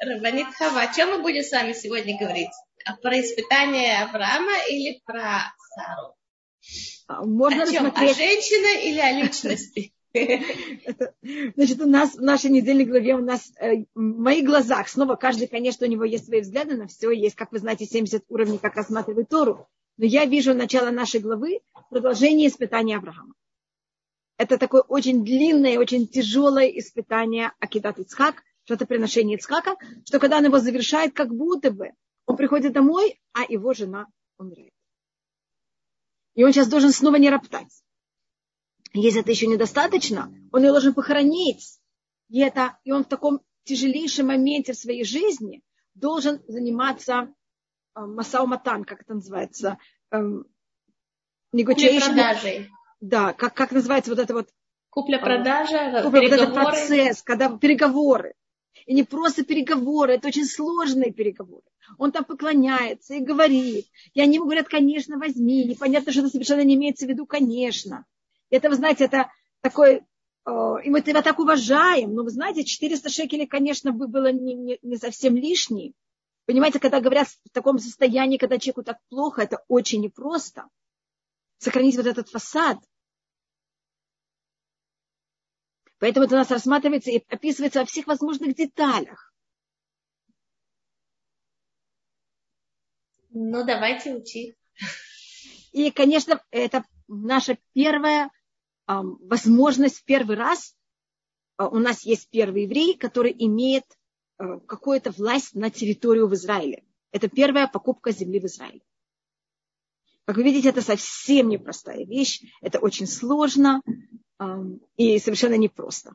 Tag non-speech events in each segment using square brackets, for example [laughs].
Рабанит Хава, о чем мы будем с вами сегодня говорить? А про испытание Авраама или про Сару? А, можно о чем? рассмотреть... О женщине или о личности? Значит, у нас в нашей недельной главе, у нас э, в моих глазах, снова каждый, конечно, у него есть свои взгляды на все, есть, как вы знаете, 70 уровней, как рассматривает Тору. Но я вижу начало нашей главы, продолжение испытания Авраама. Это такое очень длинное, очень тяжелое испытание Акидат Ицхак, что-то приношение Ицхака, что когда он его завершает, как будто бы он приходит домой, а его жена умирает. И он сейчас должен снова не роптать. Если это еще недостаточно, он ее должен похоронить. И, это, и он в таком тяжелейшем моменте в своей жизни должен заниматься э, масауматан, как это называется, э, negotiation. Да, как, как называется вот это вот Купля-продажа, купля, вот этот процесс, когда переговоры. И не просто переговоры, это очень сложные переговоры. Он там поклоняется и говорит. И они ему говорят, конечно, возьми. Непонятно, что это совершенно не имеется в виду, конечно. Это, вы знаете, это такой... И мы тебя так уважаем. Но вы знаете, 400 шекелей, конечно, было не, не, не совсем лишним. Понимаете, когда говорят в таком состоянии, когда человеку так плохо, это очень непросто. Сохранить вот этот фасад. Поэтому это у нас рассматривается и описывается во всех возможных деталях. Ну, давайте учить. И, конечно, это наша первая э, возможность в первый раз. Э, у нас есть первый еврей, который имеет э, какую-то власть на территорию в Израиле. Это первая покупка земли в Израиле. Как вы видите, это совсем непростая вещь. Это очень сложно и совершенно непросто.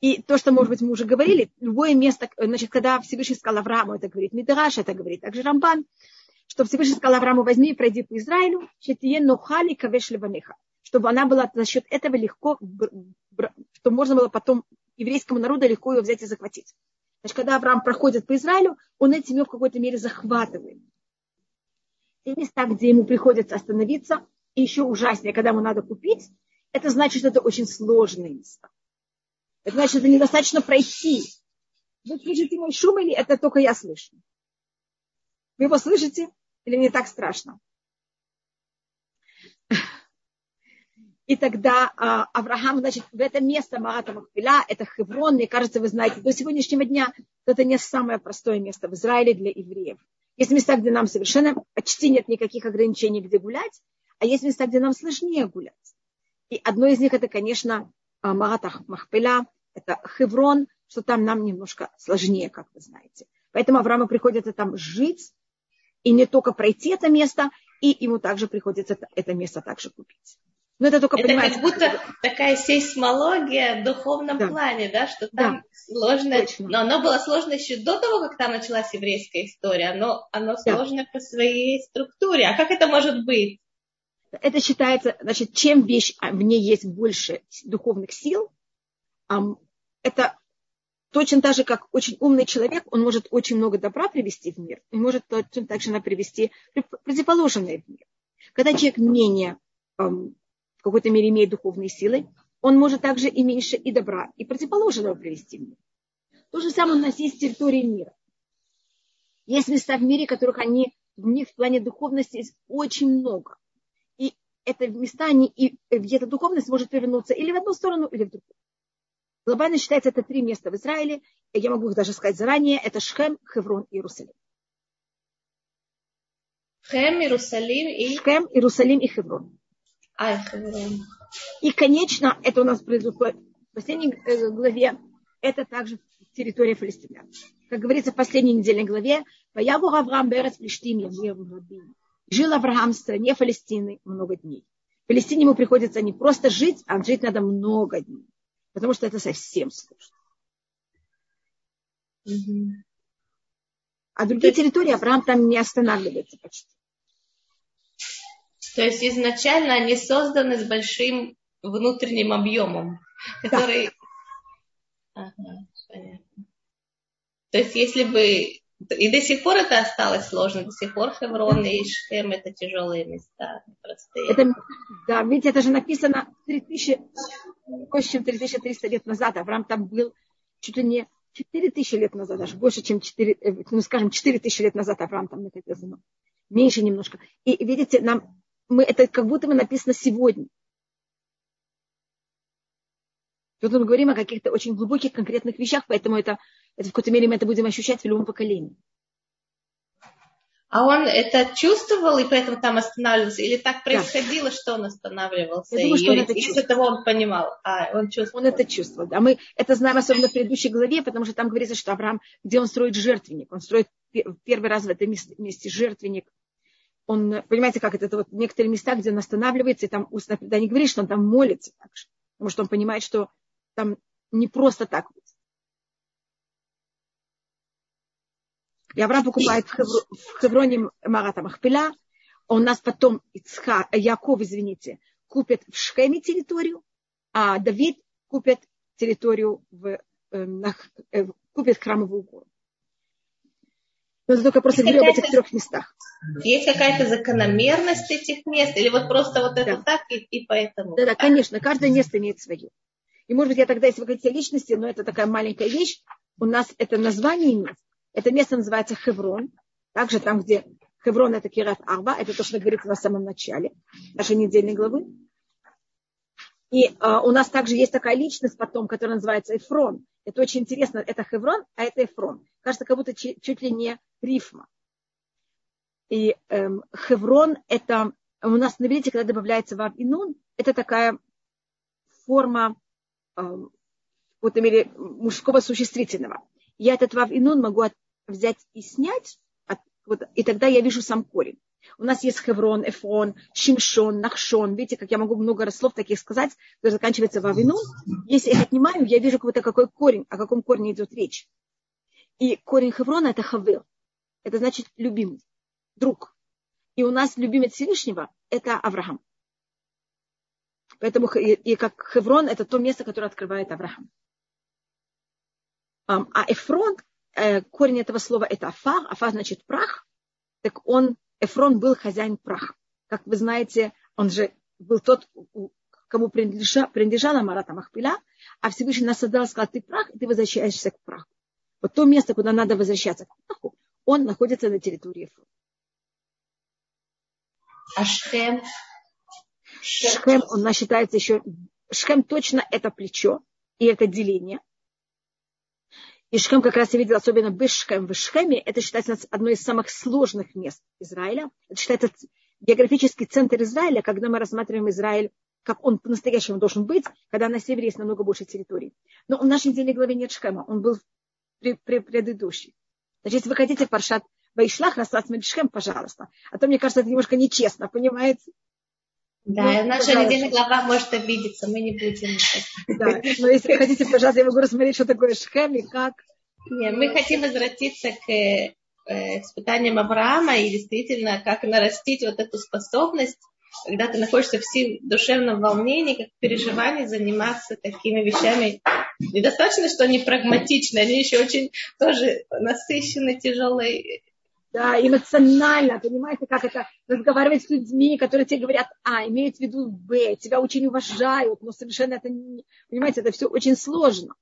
И то, что, может быть, мы уже говорили, любое место, значит, когда Всевышний сказал Аврааму, это говорит Мидраш, это говорит также Рамбан, что Всевышний сказал Аврааму, возьми и пройди по Израилю, нохали кавеш чтобы она была за счет этого легко, что можно было потом еврейскому народу легко ее взять и захватить. Значит, когда Авраам проходит по Израилю, он эти в какой-то мере захватывает. И места, где ему приходится остановиться, и еще ужаснее, когда ему надо купить, это значит, что это очень сложные места. Это значит, это недостаточно пройти. Вы слышите мой шум или это только я слышу? Вы его слышите или не так страшно? И тогда а, Авраам, значит, в это место Маата Махпиля, это Хеврон, мне кажется, вы знаете, до сегодняшнего дня это не самое простое место в Израиле для евреев. Есть места, где нам совершенно почти нет никаких ограничений, где гулять, а есть места, где нам сложнее гулять. И одно из них это, конечно, а, Маата Махпиля, это Хеврон, что там нам немножко сложнее, как вы знаете. Поэтому Аврааму приходится там жить, и не только пройти это место, и ему также приходится это, это место также купить. Но это только, это понимаете, как будто такая сейсмология в духовном да. плане, да, что там да. сложно, Точно. но оно было сложно еще до того, как там началась еврейская история, оно, оно да. сложно по своей структуре. А как это может быть? Это считается, значит, чем вещь, а, в ней есть больше духовных сил, это точно так же, как очень умный человек, он может очень много добра привести в мир, и может точно так же привести противоположное в мир. Когда человек менее, в какой-то мере имеет духовные силы, он может также и меньше и добра, и противоположного привести в мир. То же самое у нас есть территории мира. Есть места в мире, которых они, в них в плане духовности есть очень много. Это места, они, и эта духовность может повернуться или в одну сторону, или в другую. Глобально считается это три места в Израиле. Я могу их даже сказать заранее. Это Шхем, Хеврон и Иерусалим. Шхем, Иерусалим и... Шхем, Иерусалим и Хеврон. А, Хеврон. И, конечно, это у нас произошло в последней э, главе. Это также территория Палестины. Как говорится в последней недельной главе, «Ваяву Авраам Берец Плештим Жил Авраам в стране Палестины много дней. В Палестине ему приходится не просто жить, а жить надо много дней потому что это совсем сложно. Угу. А другие есть... территории Авраам там не останавливается почти. То есть изначально они созданы с большим внутренним объемом, который... Да. Ага, понятно. То есть если бы... И до сих пор это осталось сложно, до сих пор Хеврон и Шхем это тяжелые места, простые. Это, да, видите, это же написано 3000 больше, чем 3300 лет назад. Авраам там был чуть ли не Четыре тысячи лет назад, даже больше, чем четыре, э, ну, скажем, четыре тысячи лет назад Авраам там находился. Меньше немножко. И видите, нам, мы, это как будто бы написано сегодня. Тут мы говорим о каких-то очень глубоких, конкретных вещах, поэтому это, это в какой-то мере мы это будем ощущать в любом поколении. А он это чувствовал и поэтому там останавливался? Или так происходило, да. что он останавливался? Я думаю, что и, он это из этого он понимал. А, он чувствовал. Он это чувствовал. Да. Мы это знаем особенно в предыдущей главе, потому что там говорится, что Авраам, где он строит жертвенник. Он строит первый раз в этом месте жертвенник. Он, понимаете, как это, это вот некоторые места, где он останавливается, и там устно да, не говорит, что он там молится. Так же, потому что он понимает, что там не просто так. И Авраам покупает в, Хевро, в Хевроне Марата Махпиля. У нас потом Ицха, Яков, извините, купит в Шхеме территорию, а Давид купит территорию в, э, на, э, купит храмовую гору. Но только просто говорю об этих трех местах. Есть какая-то закономерность этих мест? Или вот просто вот это да. так и, и поэтому? Да, да, конечно. Каждое место имеет свое. И может быть я тогда, если вы говорите о личности, но это такая маленькая вещь, у нас это название мест. Это место называется Хеврон. Также там, где Хеврон это Кират Арба, это то, что говорится на самом начале нашей недельной главы. И а, у нас также есть такая личность потом, которая называется Эфрон. Это очень интересно. Это Хеврон, а это Эфрон. Кажется, как будто чуть, чуть ли не рифма. И эм, Хеврон это у нас на иврите, когда добавляется вав и нун, это такая форма в какой-то мере мужского существительного. Я этот вав и нун могу взять и снять, от, вот, и тогда я вижу сам корень. У нас есть хеврон, эфрон, шимшон, нахшон. Видите, как я могу много слов таких сказать, которые заканчиваются во вину. Если я отнимаю, я вижу какой-то какой корень, о каком корне идет речь. И корень хеврона – это хавил. Это значит любимый, друг. И у нас любимец Всевышнего – это Авраам. Поэтому и, и как Хеврон это то место, которое открывает Авраам. А Эфрон, э, корень этого слова это афар, афар значит прах, так он, Эфрон был хозяин праха. Как вы знаете, он же был тот, кому принадлежала, принадлежала Марата Махпиля, а Всевышний нас создал, сказал, ты прах, и ты возвращаешься к праху. Вот то место, куда надо возвращаться к праху, он находится на территории Эфрона. А? Шхем, он нас считается еще... Шхем точно это плечо и это деление. И Шхем как раз я видела, особенно в Шхем, в Шхеме, это считается одно из самых сложных мест Израиля. Это считается географический центр Израиля, когда мы рассматриваем Израиль, как он по-настоящему должен быть, когда на севере есть намного больше территорий. Но в нашей недельной главе нет Шхема, он был при, при предыдущей. Значит, если вы хотите паршат Вайшлах рассматривать Шхем, пожалуйста. А то, мне кажется, это немножко нечестно, понимаете? Да, ну, наша недельная глава может обидеться, мы не будем. [laughs] Да, но если хотите, пожалуйста, я могу рассмотреть, что такое Шхем и как. Нет, мы хотим возвратиться к э, испытаниям Авраама и действительно, как нарастить вот эту способность, когда ты находишься в душевном волнении, как переживании, заниматься такими вещами. Недостаточно, что они прагматичны, они еще очень тоже насыщены, тяжелой да, эмоционально, понимаете, как это разговаривать с людьми, которые тебе говорят А, имеют в виду Б, тебя очень уважают, но совершенно это не, понимаете, это все очень сложно.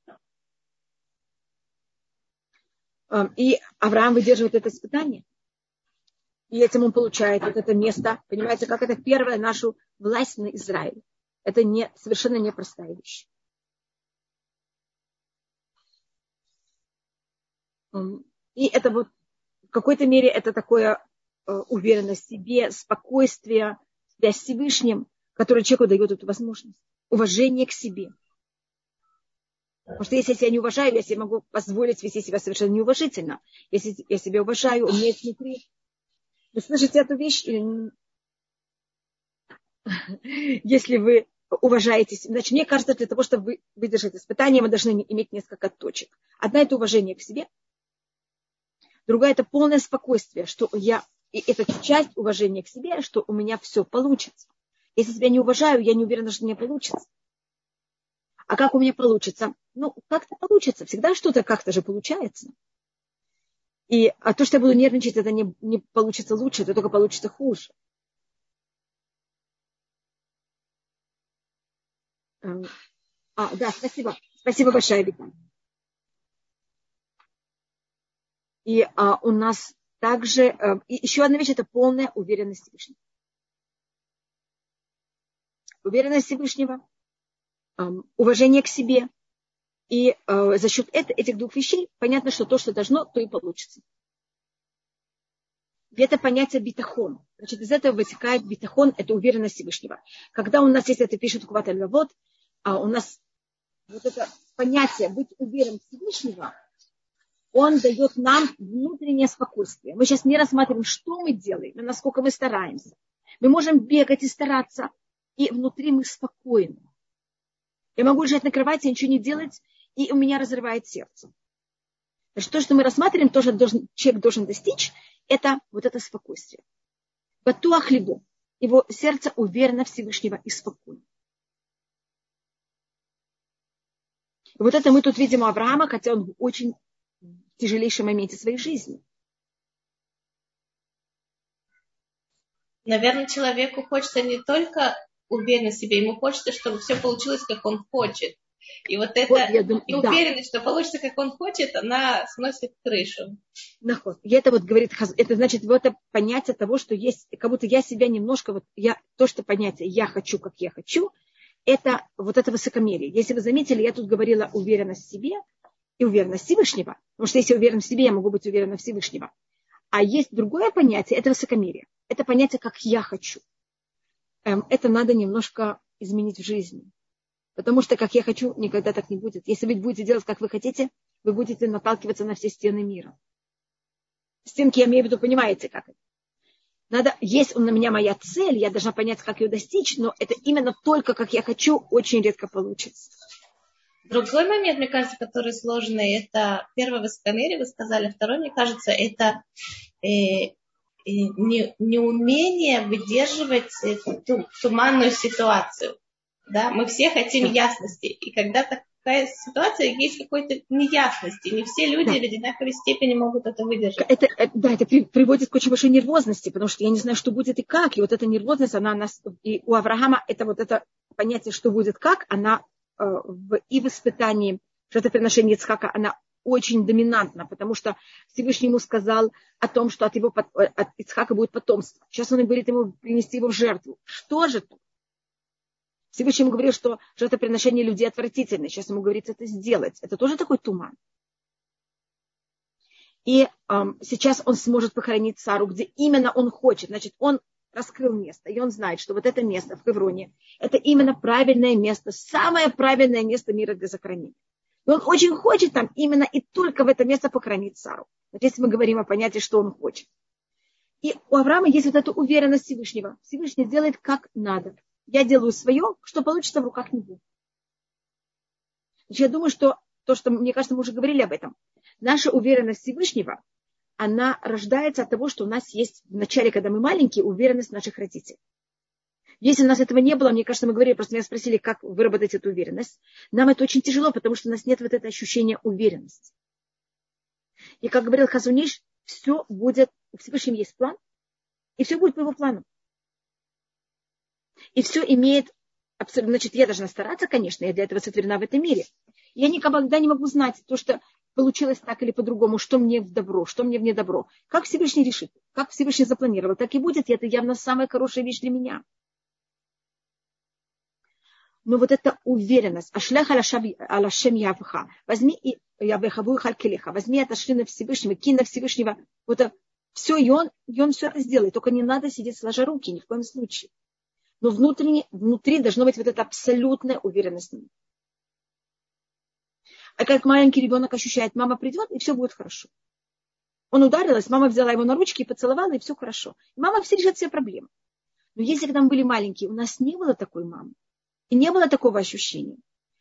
Эм, и Авраам выдерживает это испытание. И этим он получает вот это место, понимаете, как это первая нашу власть на Израиль. Это не, совершенно непростая вещь. Эм, и это вот какой-то мере это такое э, уверенность в себе, спокойствие, связь с Всевышним, который человеку дает эту возможность. Уважение к себе. Потому что если я себя не уважаю, я себе могу позволить вести себя совершенно неуважительно. Если я себя уважаю, у меня есть внутри. Вы слышите эту вещь? Если вы уважаете себя. Значит, мне кажется, для того, чтобы вы выдержать испытание, вы должны иметь несколько точек. Одна – это уважение к себе – Другая – это полное спокойствие, что я, и это часть уважения к себе, что у меня все получится. Если себя не уважаю, я не уверена, что меня получится. А как у меня получится? Ну, как-то получится. Всегда что-то как-то же получается. И а то, что я буду нервничать, это не, не получится лучше, это только получится хуже. Эм, а, да, спасибо. Спасибо большое, Виталий. И а, у нас также, а, еще одна вещь, это полная уверенность Всевышнего. Уверенность Всевышнего, а, уважение к себе. И а, за счет это, этих двух вещей понятно, что то, что должно, то и получится. И это понятие битахон. Значит, из этого вытекает битахон, это уверенность Всевышнего. Когда у нас, если это пишет Куват вот, а у нас вот это понятие быть уверенным Всевышнего, он дает нам внутреннее спокойствие. Мы сейчас не рассматриваем, что мы делаем, насколько мы стараемся. Мы можем бегать и стараться, и внутри мы спокойны. Я могу лежать на кровати, ничего не делать, и у меня разрывает сердце. То, что мы рассматриваем, тоже должен, человек должен достичь, это вот это спокойствие. Батуах либо. Его сердце уверенно Всевышнего и спокойно. Вот это мы тут видим у Авраама, хотя он очень тяжелейшем моменте своей жизни. Наверное, человеку хочется не только уверенность в себе, ему хочется, чтобы все получилось, как он хочет. И вот эта вот, думаю, неуверенность, да. что получится, как он хочет, она сносит крышу. Наход. И это вот говорит, это значит вот это понятие того, что есть, как будто я себя немножко, вот я, то, что понятие я хочу, как я хочу, это вот это высокомерие. Если вы заметили, я тут говорила уверенность в себе и уверенность Всевышнего. Потому что если я уверен в себе, я могу быть уверена в Всевышнего. А есть другое понятие, это высокомерие. Это понятие, как я хочу. Эм, это надо немножко изменить в жизни. Потому что, как я хочу, никогда так не будет. Если вы будете делать, как вы хотите, вы будете наталкиваться на все стены мира. Стенки, я имею в виду, понимаете, как это. Надо, есть у меня моя цель, я должна понять, как ее достичь, но это именно только, как я хочу, очень редко получится. Другой момент, мне кажется, который сложный, это первое высокомерие, вы сказали, второй, мне кажется, это э, э, не, неумение выдерживать эту туманную ситуацию. Да? Мы все хотим ясности. И когда такая ситуация, есть какой-то неясности. Не все люди да. в одинаковой степени могут это выдержать. Это, э, да, это приводит к очень большой нервозности, потому что я не знаю, что будет и как. И вот эта нервозность, она нас... И у Авраама это вот это понятие, что будет как, она в, и в испытании жертвоприношения Ицхака, она очень доминантна, потому что Всевышний ему сказал о том, что от его э, от Ицхака будет потомство. Сейчас он говорит ему принести его в жертву. Что же тут? Всевышний ему говорил, что жертвоприношение людей отвратительное. Сейчас ему говорится это сделать. Это тоже такой туман. И эм, сейчас он сможет похоронить Сару, где именно он хочет. Значит, он раскрыл место, и он знает, что вот это место в Хевроне, это именно правильное место, самое правильное место мира для захоронения. И он очень хочет там именно и только в это место похоронить Сару. Вот если мы говорим о понятии, что он хочет. И у Авраама есть вот эта уверенность Всевышнего. Всевышний делает как надо я делаю свое, что получится в руках него. Значит, я думаю, что то, что, мне кажется, мы уже говорили об этом. Наша уверенность Всевышнего, она рождается от того, что у нас есть в начале, когда мы маленькие, уверенность наших родителей. Если у нас этого не было, мне кажется, мы говорили, просто меня спросили, как выработать эту уверенность. Нам это очень тяжело, потому что у нас нет вот этого ощущения уверенности. И как говорил Хазуниш, все будет, у Всевышнего есть план, и все будет по его плану. И все имеет абсолютно... Значит, я должна стараться, конечно, я для этого сотворена в этом мире. Я никогда не могу знать то, что получилось так или по-другому, что мне в добро, что мне в недобро. Как Всевышний решит, как Всевышний запланировал, так и будет. И это явно самая хорошая вещь для меня. Но вот эта уверенность, ашлях алашем явха, возьми и явехаву халькелеха, возьми это шли на Всевышнего, кинь на Всевышнего, вот это все, и он, и он все это сделает. Только не надо сидеть сложа руки, ни в коем случае но внутренне, внутри должна быть вот эта абсолютная уверенность. А как маленький ребенок ощущает, мама придет, и все будет хорошо. Он ударилась, мама взяла его на ручки и поцеловала, и все хорошо. И мама все решит все проблемы. Но если когда мы были маленькие, у нас не было такой мамы, и не было такого ощущения,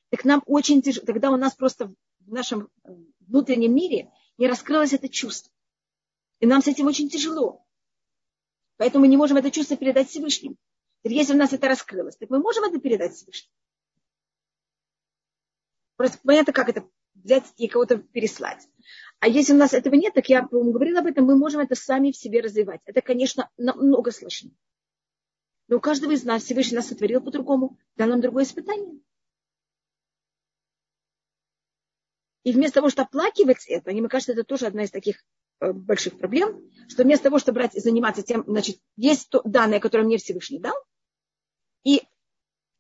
так нам очень тяжело, тогда у нас просто в нашем э, внутреннем мире не раскрылось это чувство. И нам с этим очень тяжело. Поэтому мы не можем это чувство передать Всевышнему. Если у нас это раскрылось, так мы можем это передать Всевышнему. Просто понятно, как это взять и кого-то переслать. А если у нас этого нет, так я говорила об этом, мы можем это сами в себе развивать. Это, конечно, намного сложнее. Но у каждого из нас Всевышний нас сотворил по-другому, дал нам другое испытание. И вместо того, чтобы оплакивать это, мне кажется, это тоже одна из таких э, больших проблем, что вместо того, чтобы брать и заниматься тем, значит, есть то данные, которые мне Всевышний дал, и,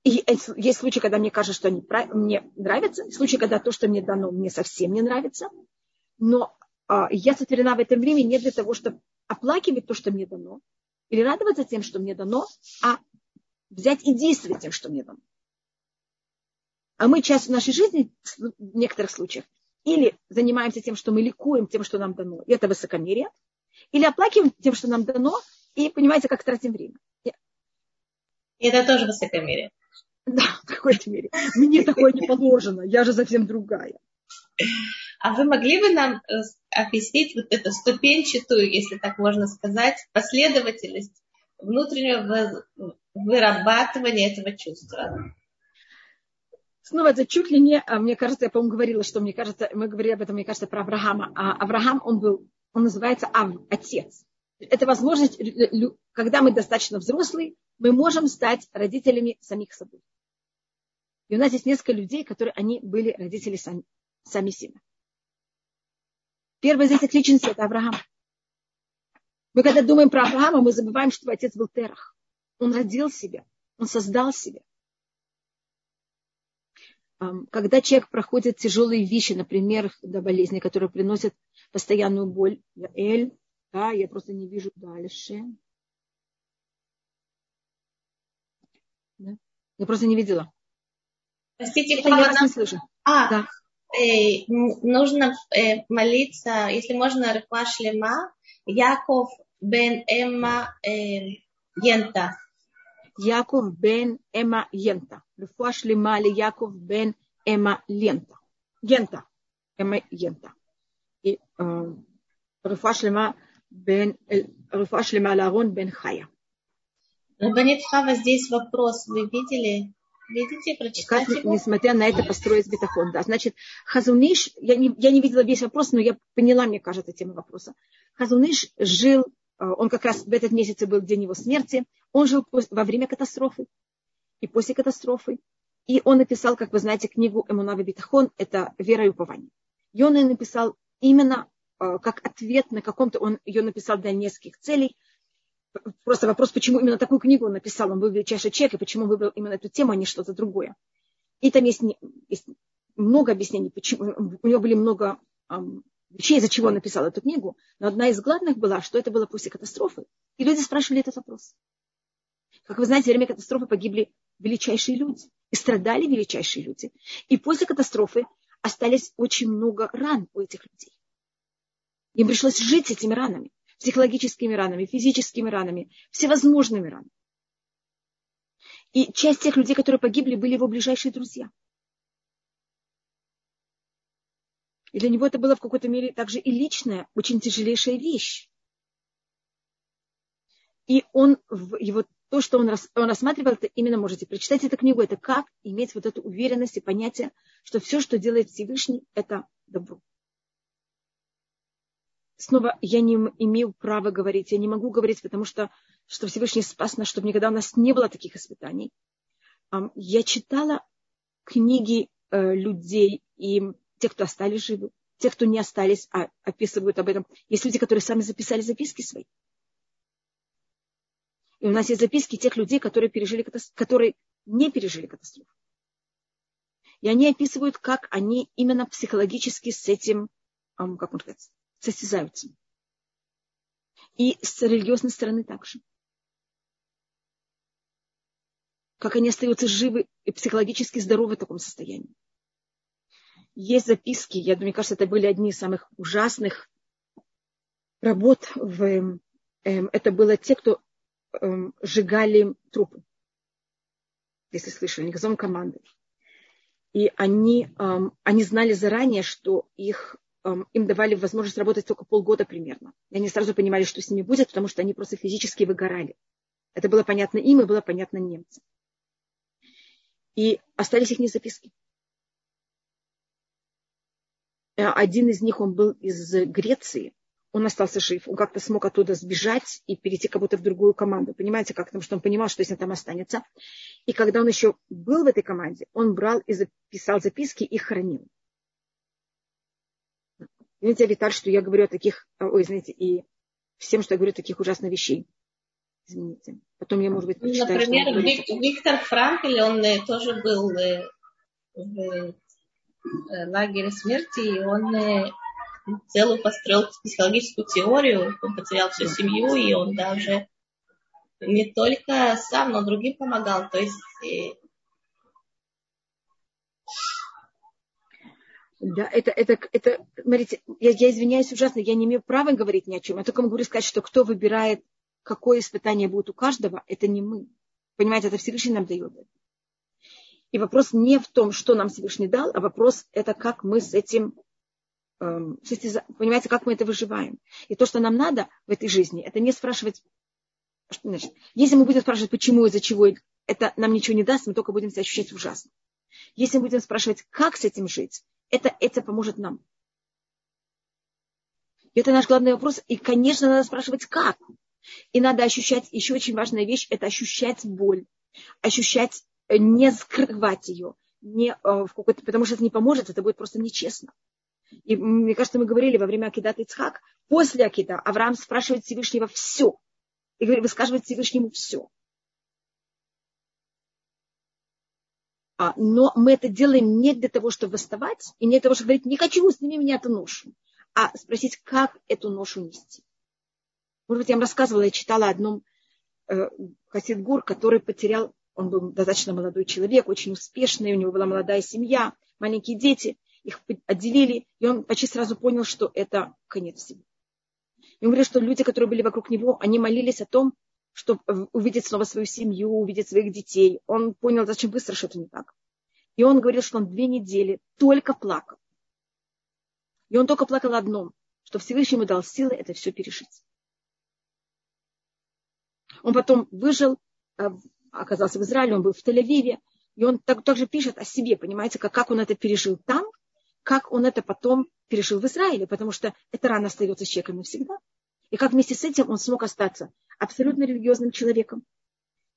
и есть случаи, когда мне кажется, что они мне нравятся, случаи, когда то, что мне дано, мне совсем не нравится, но а, я сотворена в этом времени не для того, чтобы оплакивать то, что мне дано, или радоваться тем, что мне дано, а взять и действовать тем, что мне дано. А мы часть нашей жизни в некоторых случаях или занимаемся тем, что мы ликуем тем, что нам дано, и это высокомерие, или оплакиваем тем, что нам дано, и понимаете, как тратим время. Это тоже высокомерие. [laughs] Да, в какой-то мере. Мне такое не положено, я же совсем другая. А вы могли бы нам э, объяснить вот эту ступенчатую, если так можно сказать, последовательность внутреннего вырабатывания этого чувства? Снова это чуть ли не, а мне кажется, я, по-моему, говорила, что мне кажется, мы говорили об этом, мне кажется, про Авраама. А Авраам, он был, он называется Ав, отец. Это возможность, когда мы достаточно взрослые, мы можем стать родителями самих собой. И у нас есть несколько людей, которые они были родители сами, сами себя. Первая из этих личностей – это Авраам. Мы когда думаем про Авраама, мы забываем, что его отец был Терах. Он родил себя, он создал себя. Когда человек проходит тяжелые вещи, например, до болезни, которые приносят постоянную боль, я Эль, да, я просто не вижу дальше. Да? Я просто не видела. Простите, я вас не слышу. А, да э, нужно э, молиться, если можно, Рифа Шлема, Яков бен Эмма э, Йента. Яков бен Эмма Йента. Рифа Шлема ли Яков бен Эмма Лента. Йента. Эмма Йента. И э, Рифа Шлема бен Рифа Шлема Ларон бен Хая. Рабанит Хава, здесь вопрос. Вы видели? Видите, прочитать как, его? Несмотря на это, построить бетахон. Да. Значит, Хазуниш, я не, я не видела весь вопрос, но я поняла, мне кажется, тему вопроса. Хазуниш жил, э, он как раз в этот месяц был день его смерти, он жил во время катастрофы и после катастрофы. И он написал, как вы знаете, книгу Эмунава Битахон, это «Вера и упование». И он ее написал именно э, как ответ на каком-то, он ее написал для нескольких целей – Просто вопрос, почему именно такую книгу он написал, он был величайший человек, и почему выбрал именно эту тему, а не что-то другое. И там есть, есть много объяснений, почему, у него были много um, вещей, из-за чего он написал эту книгу, но одна из главных была, что это было после катастрофы. И люди спрашивали этот вопрос. Как вы знаете, во время катастрофы погибли величайшие люди, и страдали величайшие люди. И после катастрофы остались очень много ран у этих людей. Им пришлось жить с этими ранами психологическими ранами, физическими ранами, всевозможными ранами. И часть тех людей, которые погибли, были его ближайшие друзья. И для него это было в какой-то мере также и личная, очень тяжелейшая вещь. И он, его, то, что он, он рассматривал, это именно можете прочитать эту книгу, это как иметь вот эту уверенность и понятие, что все, что делает Всевышний, это добро снова я не имею права говорить, я не могу говорить, потому что, что Всевышний спас нас, чтобы никогда у нас не было таких испытаний. Я читала книги э, людей и тех, кто остались живы, тех, кто не остались, а описывают об этом. Есть люди, которые сами записали записки свои. И у нас есть записки тех людей, которые, пережили, которые не пережили катастрофу. И они описывают, как они именно психологически с этим, как он сказать, состязаются. И с религиозной стороны также. Как они остаются живы и психологически здоровы в таком состоянии. Есть записки, я думаю, мне кажется, это были одни из самых ужасных работ. В, эм, это было те, кто эм, сжигали трупы. Если слышали, газон команды. И они, эм, они знали заранее, что их им давали возможность работать только полгода примерно. И они сразу понимали, что с ними будет, потому что они просто физически выгорали. Это было понятно им и было понятно немцам. И остались их записки. Э, один из них, он был из Греции, он остался жив, он как-то смог оттуда сбежать и перейти как будто в другую команду. Понимаете, как? Потому что он понимал, что если он там останется. И когда он еще был в этой команде, он брал и записал записки и хранил. Извините, Виталь, что я говорю о таких, ой, знаете, и всем, что я говорю таких ужасных вещей. Извините. Потом я, может быть, почитаю, Например, Вик, Виктор Франкель, он э, тоже был э, в э, лагере смерти, и он целую построил психологическую теорию, он потерял всю семью, и он даже не только сам, но другим помогал. То есть Да, это, это, это, смотрите, я, я извиняюсь ужасно, я не имею права говорить ни о чем. Я только могу сказать, что кто выбирает, какое испытание будет у каждого, это не мы. Понимаете, это Всевышний нам дает. И вопрос не в том, что нам Всевышний дал, а вопрос это как мы с этим, эм, с понимаете, как мы это выживаем. И то, что нам надо в этой жизни, это не спрашивать, что, значит, если мы будем спрашивать, почему, из-за чего, это нам ничего не даст, мы только будем себя ощущать ужасно. Если мы будем спрашивать, как с этим жить, это, это поможет нам. И это наш главный вопрос. И, конечно, надо спрашивать, как. И надо ощущать, еще очень важная вещь, это ощущать боль. Ощущать, э, не скрывать ее. Не, э, в потому что это не поможет, это будет просто нечестно. И мне кажется, мы говорили во время Акидата Ицхак, после Акида Авраам спрашивает Всевышнего все. И высказывает Всевышнему все. Но мы это делаем не для того, чтобы восставать, и не для того, чтобы говорить, не хочу, сними меня эту ношу, а спросить, как эту ношу нести. Может быть, я вам рассказывала, я читала о одном э, Хасид Гур, который потерял, он был достаточно молодой человек, очень успешный, у него была молодая семья, маленькие дети, их отделили, и он почти сразу понял, что это конец всего. И он говорит, что люди, которые были вокруг него, они молились о том, чтобы увидеть снова свою семью, увидеть своих детей. Он понял, зачем быстро что-то не так. И он говорил, что он две недели только плакал. И он только плакал одном, что Всевышний ему дал силы это все пережить. Он потом выжил, э, оказался в Израиле, он был в Тель-Авиве, и он так, также пишет о себе, понимаете, как, как он это пережил там, как он это потом пережил в Израиле, потому что эта рана остается с человеком навсегда. И как вместе с этим он смог остаться абсолютно религиозным человеком.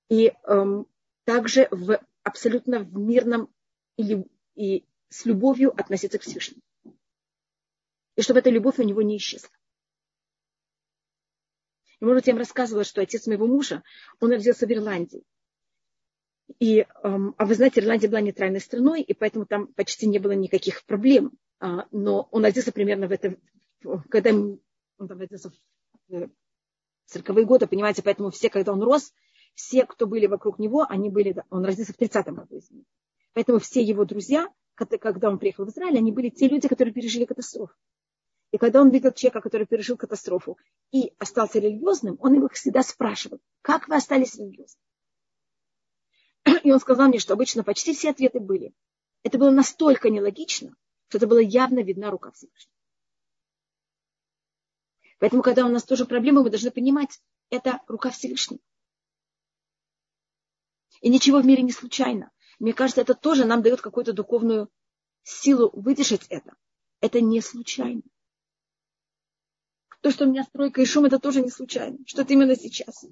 И эм, также в абсолютно в мирном или, и с любовью относиться к Всевышнему. И чтобы эта любовь у него не исчезла. И, может быть, я вам рассказывала, что отец моего мужа, он родился в Ирландии. И, эм, а вы знаете, Ирландия была нейтральной страной, и поэтому там почти не было никаких проблем. А, но он родился примерно в этом, когда он там родился в 40-е годы, понимаете, поэтому все, когда он рос, все, кто были вокруг него, они были, он родился в 30-м году, извините. Поэтому все его друзья, когда он приехал в Израиль, они были те люди, которые пережили катастрофу. И когда он видел человека, который пережил катастрофу и остался религиозным, он их всегда спрашивал, как вы остались религиозным? И он сказал мне, что обычно почти все ответы были. Это было настолько нелогично, что это было явно видна рука Всевышнего. Поэтому, когда у нас тоже проблемы, мы должны понимать, это рука Всевышнего. И ничего в мире не случайно. Мне кажется, это тоже нам дает какую-то духовную силу выдержать это. Это не случайно. То, что у меня стройка и шум, это тоже не случайно. Что это именно сейчас.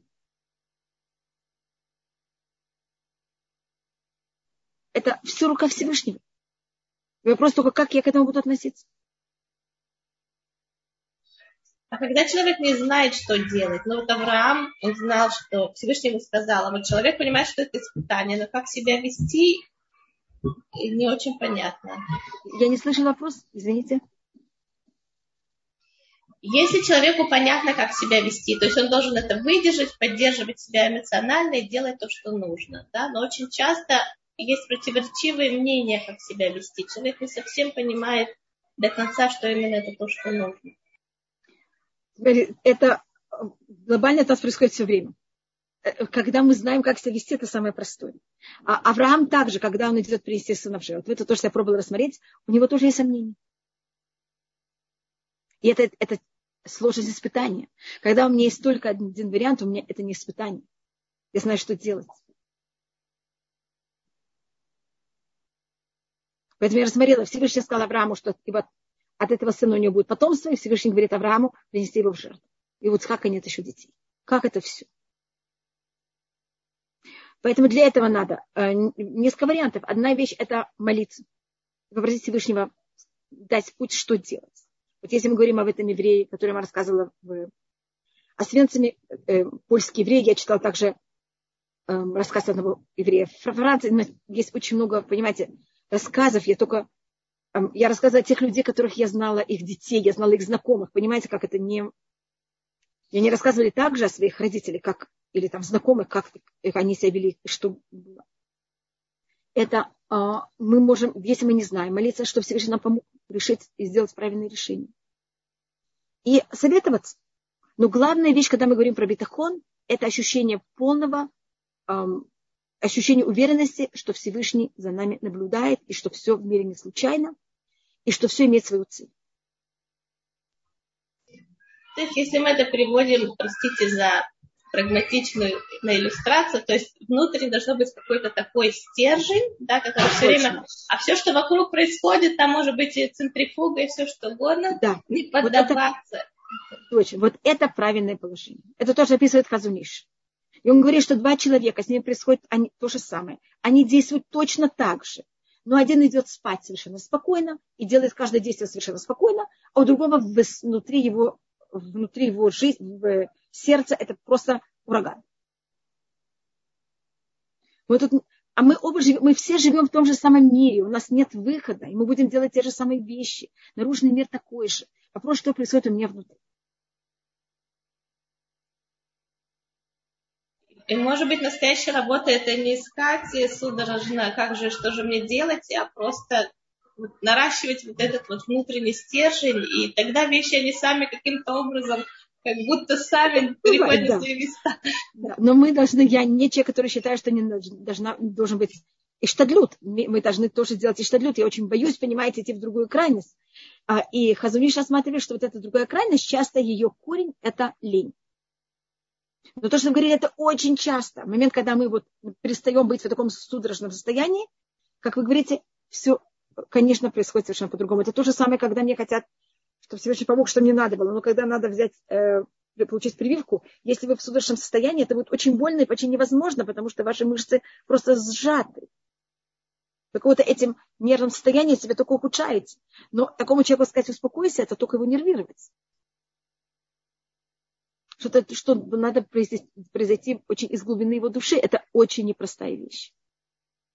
Это все рука Всевышнего. Вопрос только, как я к этому буду относиться. А когда человек не знает, что делать, ну вот Авраам, он знал, что Всевышний ему сказал, а вот человек понимает, что это испытание, но как себя вести, не очень понятно. Я не слышу вопрос, извините. Если человеку понятно, как себя вести, то есть он должен это выдержать, поддерживать себя эмоционально и делать то, что нужно. Да? Но очень часто есть противоречивые мнения, как себя вести. Человек не совсем понимает до конца, что именно это то, что нужно это глобально это происходит все время. Э, когда мы знаем, как себя вести, это самое простое. А Авраам также, когда он идет принести сына в жертву, это то, что я пробовала рассмотреть, у него тоже есть сомнения. И это, это сложность испытания. Когда у меня есть только один вариант, у меня это не испытание. Я знаю, что делать. Поэтому я рассмотрела, Всевышний сказал Аврааму, что ибо от этого сына у него будет потомство, и Всевышний говорит Аврааму принести его в жертву. И вот как нет еще детей. Как это все? Поэтому для этого надо э, несколько вариантов. Одна вещь – это молиться. Попросить Всевышнего дать путь, что делать. Вот если мы говорим об этом еврее, который я вам рассказывала в Освенциме, э, польский еврей, я читала также э, рассказ одного еврея. В Франции есть очень много, понимаете, рассказов. Я только э, я рассказывала о тех людей, которых я знала, их детей, я знала их знакомых. Понимаете, как это не... Я не рассказывали также о своих родителях, как или там знакомых, как они себя вели, что было. Это а, мы можем, если мы не знаем, молиться, что Всевышний нам помог решить и сделать правильное решение. И советоваться. Но главная вещь, когда мы говорим про битахон, это ощущение полного, эм, ощущение уверенности, что Всевышний за нами наблюдает, и что все в мире не случайно, и что все имеет свою цель. То есть, если мы это переводим, простите за прагматичную на иллюстрацию, то есть внутри должно быть какой-то такой стержень, да, который все время, а все, что вокруг происходит, там может быть и центрифуга, и все что угодно, да. не поддаваться. Вот это, точно, вот это правильное положение. Это тоже описывает Хазуниш. И он говорит, что два человека, с ними происходит они, то же самое. Они действуют точно так же. Но один идет спать совершенно спокойно и делает каждое действие совершенно спокойно, а у другого внутри его, внутри его жизни, в сердце это просто ураган. Мы тут, а мы оба живем, мы все живем в том же самом мире, у нас нет выхода, и мы будем делать те же самые вещи. Наружный мир такой же. Вопрос, что происходит у меня внутри. И может быть настоящая работа это не искать судорожно, как же, что же мне делать, а просто наращивать вот этот вот внутренний стержень, и тогда вещи, они сами каким-то образом как будто сами переходят да. свои места. [laughs] Да. Но мы должны, я не человек, который считает, что не должна, должен быть иштадлют. Мы должны тоже делать иштадлют. Я очень боюсь, понимаете, идти в другую крайность. А, и Хазуниш рассматривает, что вот эта другая крайность, часто ее корень – это лень. Но то, что мы говорили, это очень часто. Момент, когда мы вот перестаем быть в таком судорожном состоянии, как вы говорите, все, конечно, происходит совершенно по-другому. Это то же самое, когда мне хотят что Всевышний помог, что мне надо было. Но когда надо взять, э, получить прививку, если вы в судорожном состоянии, это будет очень больно и почти невозможно, потому что ваши мышцы просто сжаты. Какого-то этим нервным состоянием себя только ухудшаете. Но такому человеку сказать успокойся, это только его нервировать. Что-то, что надо произойти, произойти очень из глубины его души, это очень непростая вещь.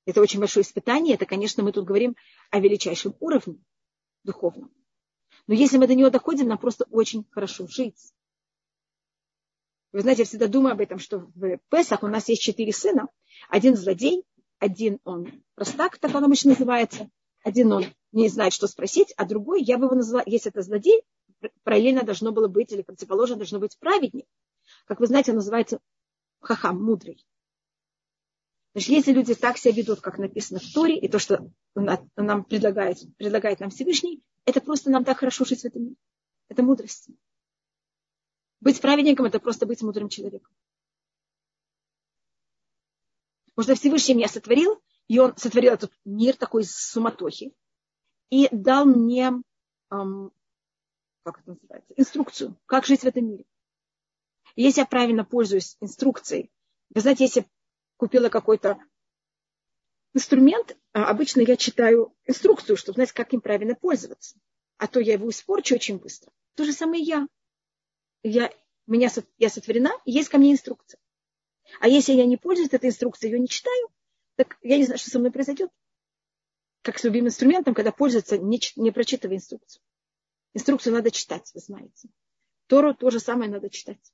Это очень большое испытание. Это, конечно, мы тут говорим о величайшем уровне духовном. Но если мы до него доходим, нам просто очень хорошо жить. Вы знаете, я всегда думаю об этом, что в Песах у нас есть четыре сына. Один злодей, один он простак, так он обычно называется. Один он не знает, что спросить, а другой, я бы его назвала, если это злодей, параллельно должно было быть, или противоположно должно быть праведник. Как вы знаете, он называется хахам, мудрый. Значит, если люди так себя ведут, как написано в Торе, и то, что нам предлагает, предлагает нам Всевышний, это просто нам так хорошо жить в этом мире. Это мудрость. Быть праведником – это просто быть мудрым человеком. Может, Всевышний меня сотворил, и он сотворил этот мир такой суматохи, и дал мне, эм, как это называется, инструкцию, как жить в этом мире. И если я правильно пользуюсь инструкцией, вы знаете, если купила какой-то инструмент, а обычно я читаю инструкцию, чтобы знать, как им правильно пользоваться. А то я его испорчу очень быстро. То же самое я. Я, меня, я сотворена, и есть ко мне инструкция. А если я не пользуюсь этой инструкцией, ее не читаю, так я не знаю, что со мной произойдет. Как с любым инструментом, когда пользуются, не, не прочитывая инструкцию. Инструкцию надо читать, вы знаете. Тору то же самое надо читать.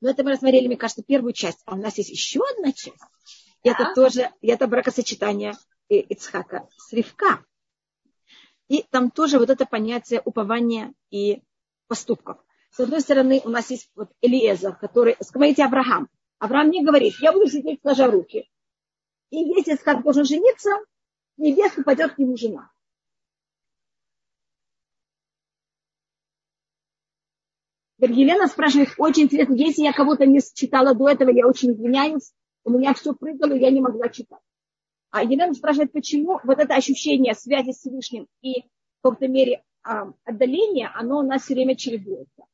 Но это мы рассмотрели, мне кажется, первую часть. А у нас есть еще одна часть. И это тоже, и это бракосочетание Ицхака с Ривка. И там тоже вот это понятие упования и поступков. С одной стороны, у нас есть вот Элиеза, который, смотрите, Авраам. Авраам мне говорит, я буду сидеть сложа руки. И если Ицхак должен жениться, невеста пойдет к нему жена. Елена спрашивает, очень интересно, если я кого-то не читала до этого, я очень извиняюсь, у меня все прыгало, я не могла читать. А Елена спрашивает, почему вот это ощущение связи с Всевышним и в какой-то мере а, отдаление, оно у нас все время чередуется.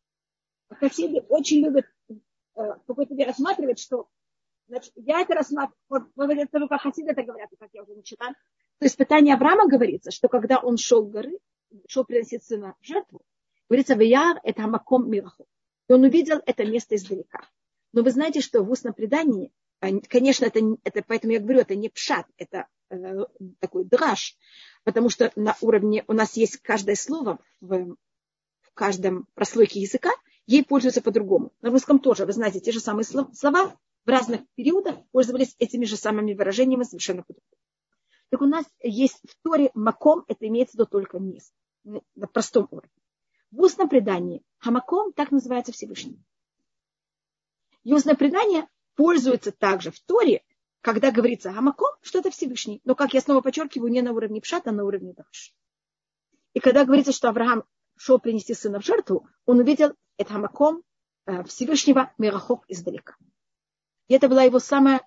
Хасиды очень любят э, в какой-то мере рассматривать, что значит, я это рассматриваю, вот, вот это как хасиды это говорят, как я уже начала, То испытание Авраама говорится, что когда он шел горы, шел приносить сына в жертву, говорится, Вияр – это Маком Мираху. И он увидел это место издалека. Но вы знаете, что в устном предании, конечно, это, это поэтому я говорю, это не пшат, это э, такой драж, потому что на уровне у нас есть каждое слово в, в каждом прослойке языка, ей пользуются по-другому. На русском тоже, вы знаете, те же самые слова в разных периодах пользовались этими же самыми выражениями совершенно по-другому. Так у нас есть в Торе маком, это имеется в виду только место, на простом уровне. В устном предании хамаком так называется Всевышний. И устное предание пользуется также в Торе, когда говорится хамаком, что это Всевышний. Но, как я снова подчеркиваю, не на уровне пшата, а на уровне даш. И когда говорится, что Авраам шел принести сына в жертву, он увидел это хамаком э, Всевышнего Мирахок издалека. И это была его самая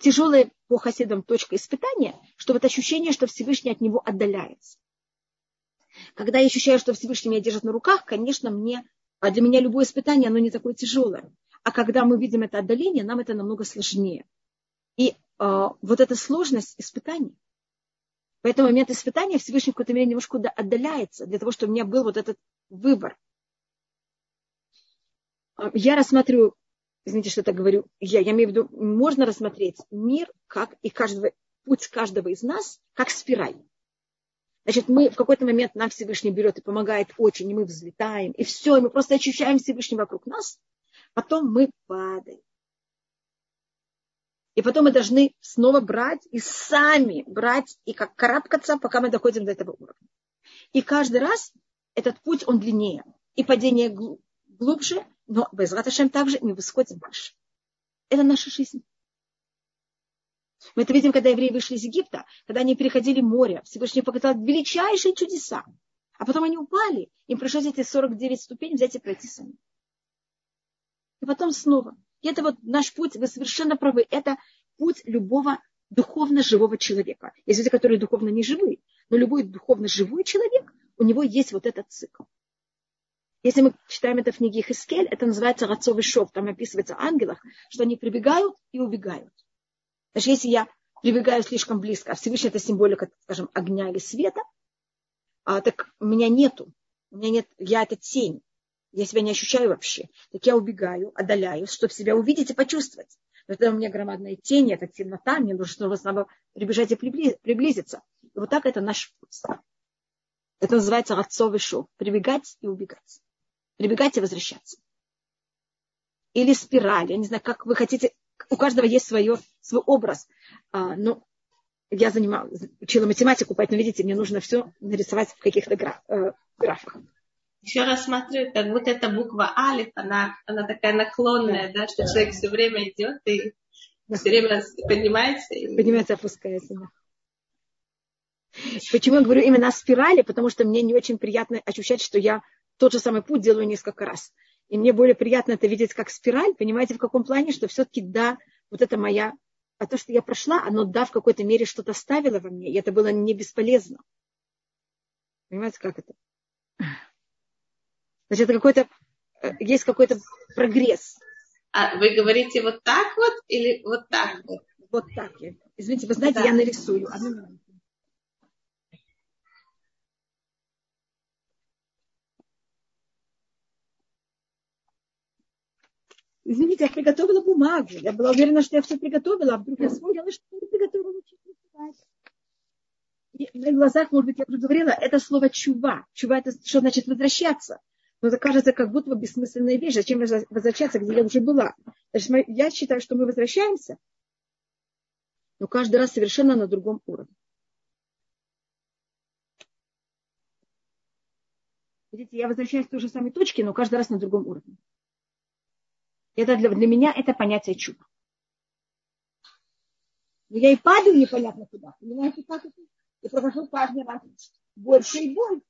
тяжелая по хасидам точка испытания, что вот ощущение, что Всевышний от него отдаляется. Когда я ощущаю, что Всевышний меня держит на руках, конечно, мне, а для меня любое испытание, оно не такое тяжелое. А когда мы видим это отдаление, нам это намного сложнее. И э, вот эта сложность испытаний, поэтому момент испытания Всевышний в какой-то мере немножко отдаляется, для того, чтобы у меня был вот этот выбор. А, я рассматриваю, извините, что это говорю, я, я имею в виду, можно рассмотреть мир как и каждого, путь каждого из нас как спираль. Значит, мы в какой-то момент нам Всевышний берет и помогает очень, и мы взлетаем, и все, и мы просто ощущаем Всевышний вокруг нас. Потом мы падаем. И потом мы должны снова брать и сами брать, и как карабкаться, пока мы доходим до этого уровня. И каждый раз этот путь, он длиннее. И падение глубже, но без раташем также мы восходим выше. Это наша жизнь. Мы это видим, когда евреи вышли из Египта, когда они переходили море. Всевышний показал величайшие чудеса. А потом они упали. Им пришлось эти 49 ступеней взять и пройти сами. И потом снова. И это вот наш путь, вы совершенно правы. Это путь любого духовно живого человека. Есть люди, которые духовно не живы. Но любой духовно живой человек, у него есть вот этот цикл. Если мы читаем это в книге Хискель, это называется Рацовый шов. Там описывается о ангелах, что они прибегают и убегают. Даже если я прибегаю слишком близко, а Всевышний это символика, скажем, огня или света, а, так меня нету. У меня нет, я это тень. Я себя не ощущаю вообще. Так я убегаю, отдаляюсь, чтобы себя увидеть и почувствовать. Но это у меня громадная тень, это темнота, мне нужно снова прибежать и приблизиться. И вот так это наш путь. Это называется отцовый шов. Прибегать и убегать. Прибегать и возвращаться. Или спираль. Я не знаю, как вы хотите у каждого есть свое, свой образ. А, ну, я занималась, учила математику, поэтому, видите, мне нужно все нарисовать в каких-то граф, э, графах. Еще раз смотрю, как будто эта буква Алиф, она, она такая наклонная, да, да что да. человек все время идет и да. все время поднимается. И... Поднимается, опускается, да. Почему я говорю именно о спирали? Потому что мне не очень приятно ощущать, что я тот же самый путь делаю несколько раз. И мне более приятно это видеть как спираль. Понимаете, в каком плане? Что все-таки да, вот это моя... А то, что я прошла, оно да, в какой-то мере что-то ставило во мне. И это было не бесполезно. Понимаете, как это? Значит, это какой-то... Э, есть какой-то прогресс. А вы говорите вот так вот или вот так вот? Вот так. Извините, вы знаете, да. я нарисую. Одну минуту. Извините, я приготовила бумагу. Я была уверена, что я все приготовила, а вдруг я вспомнила, что не приготовила и в моих глазах, может быть, я уже говорила, это слово чува. Чува это что значит возвращаться. Но это кажется как будто бы бессмысленная вещь. Зачем возвращаться, где я уже была? Значит, я считаю, что мы возвращаемся, но каждый раз совершенно на другом уровне. Видите, я возвращаюсь к той же самой точке, но каждый раз на другом уровне. Это для, для меня это понятие чуда. Но я и падаю непонятно куда. Понимаете, как это? И прохожу каждый раз больше и больше.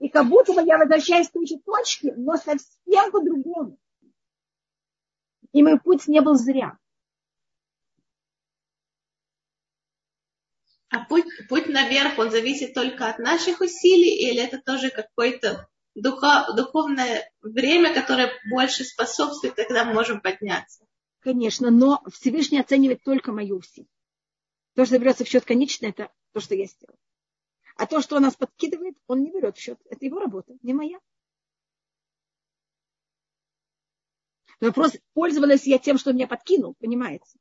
И как будто бы я возвращаюсь к той же точке, но совсем по-другому. И мой путь не был зря. А путь, путь наверх, он зависит только от наших усилий, или это тоже какой-то духо, духовное время, которое больше способствует, тогда мы можем подняться. Конечно, но Всевышний оценивает только мои усилия. То, что берется в счет конечное, это то, что я сделал. А то, что он нас подкидывает, он не берет в счет. Это его работа, не моя. Вопрос, пользовалась я тем, что меня подкинул, понимаете?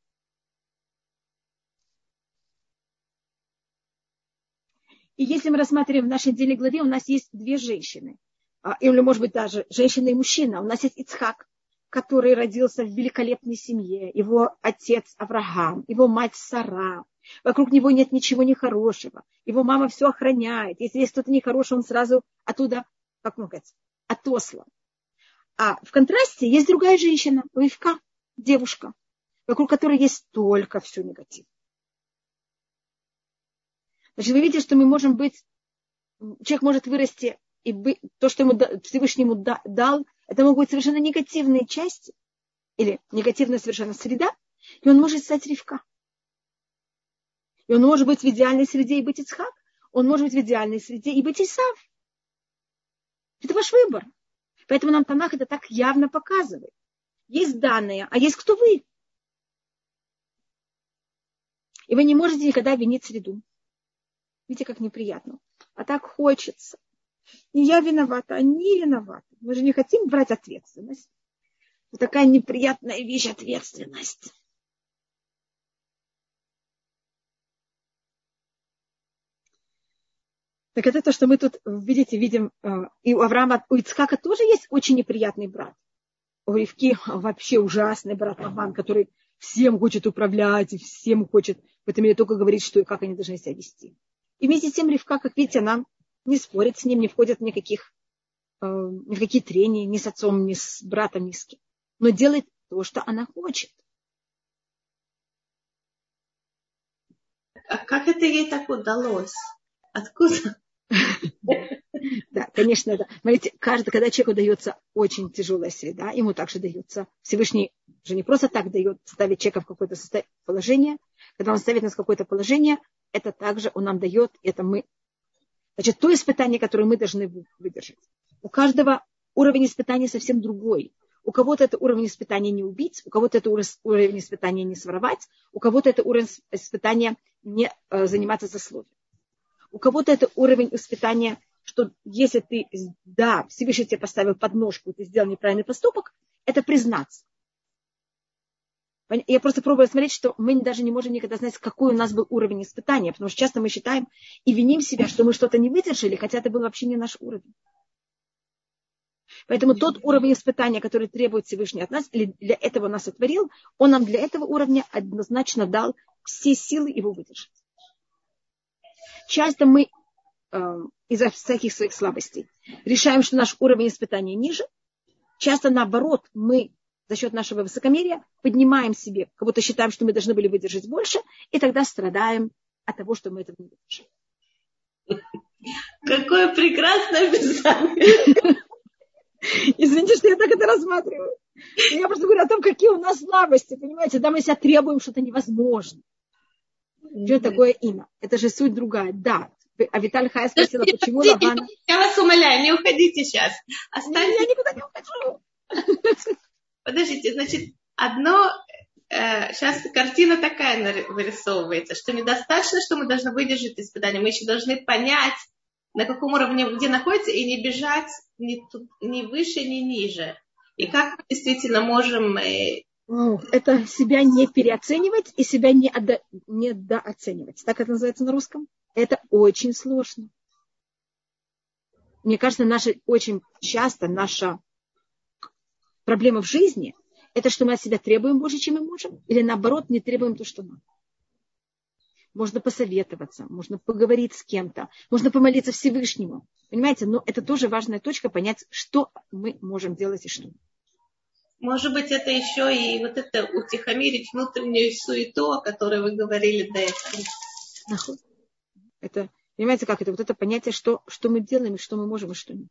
И если мы рассматриваем в нашей отдельной главе, у нас есть две женщины. А, или, может быть, даже женщина и мужчина. У нас есть Ицхак, который родился в великолепной семье. Его отец Авраам, его мать Сара. Вокруг него нет ничего нехорошего. Его мама все охраняет. Если есть что-то нехорошее, он сразу оттуда, как можно сказать, отослан. А в контрасте есть другая женщина, Ривка, девушка, вокруг которой есть только все негатив. Значит, вы видите, что мы можем быть, человек может вырасти, и то, что ему Всевышнему дал, это могут быть совершенно негативные части, или негативная совершенно среда, и он может стать Ривка. И он может быть в идеальной среде и быть Ицхак, он может быть в идеальной среде и быть Исав. Это ваш выбор. Поэтому нам Танах это так явно показывает. Есть данные, а есть кто вы. И вы не можете никогда винить среду. Видите, как неприятно. А так хочется. Не я виновата, они виноваты. Мы же не хотим брать ответственность. Вот такая неприятная вещь ответственность. Так это то, что мы тут, видите, видим, э, и у Авраама, у Ицхака тоже есть очень неприятный брат. У Ривки вообще ужасный брат Лаван, который всем хочет управлять, и всем хочет этом мире только говорить, что и как они должны себя вести. И вместе с тем Ривка, как видите, она не спорит с ним, не входит в никаких, э, ни в какие трения, ни с отцом, ни с братом, ни с кем. Но делает то, что она хочет. А как это ей так удалось? Откуда? [laughs] Да, конечно, да. Смотрите, каждый, когда человеку дается очень тяжелая среда, ему также дается. Всевышний же не просто так дает ставить человека в какое-то положение. Когда он ставит нас в какое-то положение, это также он нам дает, это мы. Значит, то испытание, которое мы должны выдержать. У каждого уровень испытания совсем другой. У кого-то это уровень испытания не убить, у кого-то это уровень испытания не своровать, у кого-то это уровень испытания не э, заниматься заслугой. У кого-то это уровень испытания, что если ты, да, Всевышний тебе поставил подножку, ты сделал неправильный поступок, это признаться. Я просто пробую смотреть, что мы даже не можем никогда знать, какой у нас был уровень испытания, потому что часто мы считаем и виним себя, что мы что-то не выдержали, хотя это был вообще не наш уровень. Поэтому тот уровень испытания, который требует Всевышний от нас, или для этого нас сотворил, он нам для этого уровня однозначно дал все силы его выдержать. Часто мы э, из-за всяких своих слабостей решаем, что наш уровень испытания ниже. Часто наоборот, мы за счет нашего высокомерия поднимаем себе, как будто считаем, что мы должны были выдержать больше, и тогда страдаем от того, что мы этого не выдержали. Какое прекрасное описание. Извините, что я так это рассматриваю. Я просто говорю о том, какие у нас слабости, понимаете, да, мы себя требуем что-то невозможно. Что такое имя? Это же суть другая. Да. А Виталь Хай спросила, почему Лавана... Я вас умоляю, не уходите сейчас. Останьтесь. Я никуда не ухожу. Подождите, значит, одно... Э, сейчас картина такая вырисовывается, что недостаточно, что мы должны выдержать испытание. Мы еще должны понять, на каком уровне, где находится, и не бежать ни, ни выше, ни ниже. И как мы действительно можем э, это себя не переоценивать и себя не недооценивать. Так это называется на русском. Это очень сложно. Мне кажется, наша, очень часто наша проблема в жизни – это что мы от себя требуем больше, чем мы можем, или наоборот, не требуем то, что надо. Можно посоветоваться, можно поговорить с кем-то, можно помолиться Всевышнему. Понимаете, но это тоже важная точка понять, что мы можем делать и что нет. Может быть, это еще и вот это утихомирить внутреннюю суету, о которой вы говорили до этого. Это, понимаете, как это? Вот это понятие, что, что мы делаем, и что мы можем, и что нет.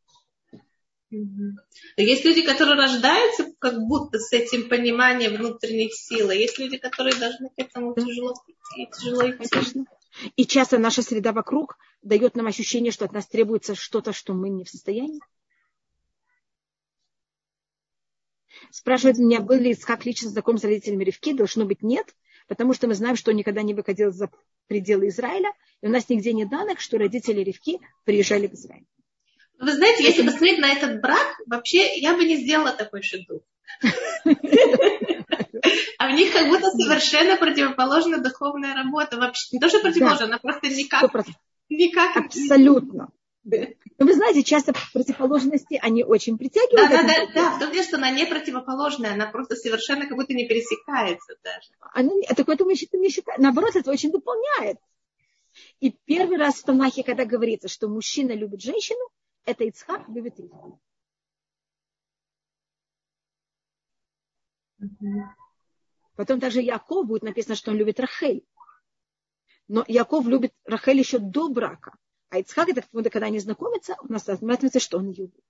Есть люди, которые рождаются как будто с этим пониманием внутренних сил, а есть люди, которые должны к этому тяжело идти, тяжело идти. И часто наша среда вокруг дает нам ощущение, что от нас требуется что-то, что мы не в состоянии. Спрашивает меня, был ли Ицхак лично знаком с родителями Ревки? Должно быть нет, потому что мы знаем, что он никогда не выходил за пределы Израиля, и у нас нигде нет данных, что родители Ревки приезжали в Израиль. Вы знаете, если посмотреть на этот брак, вообще я бы не сделала такой шеду. А в них как будто совершенно противоположная духовная работа. Вообще не то, что противоположная, она просто никак. Никак. Абсолютно. Но вы знаете, часто противоположности, они очень притягивают. Да, да, да, да, в том деле, что она не противоположная, она просто совершенно как будто не пересекается даже. Она, это какое-то мы считаем, считаем. Наоборот, это очень дополняет. И первый раз в Танахе, когда говорится, что мужчина любит женщину, это Ицхак любит Ривку. Потом также Яков будет написано, что он любит Рахель. Но Яков любит Рахель еще до брака. А Ицхак, это когда они знакомятся, у нас рассматривается, что он любит.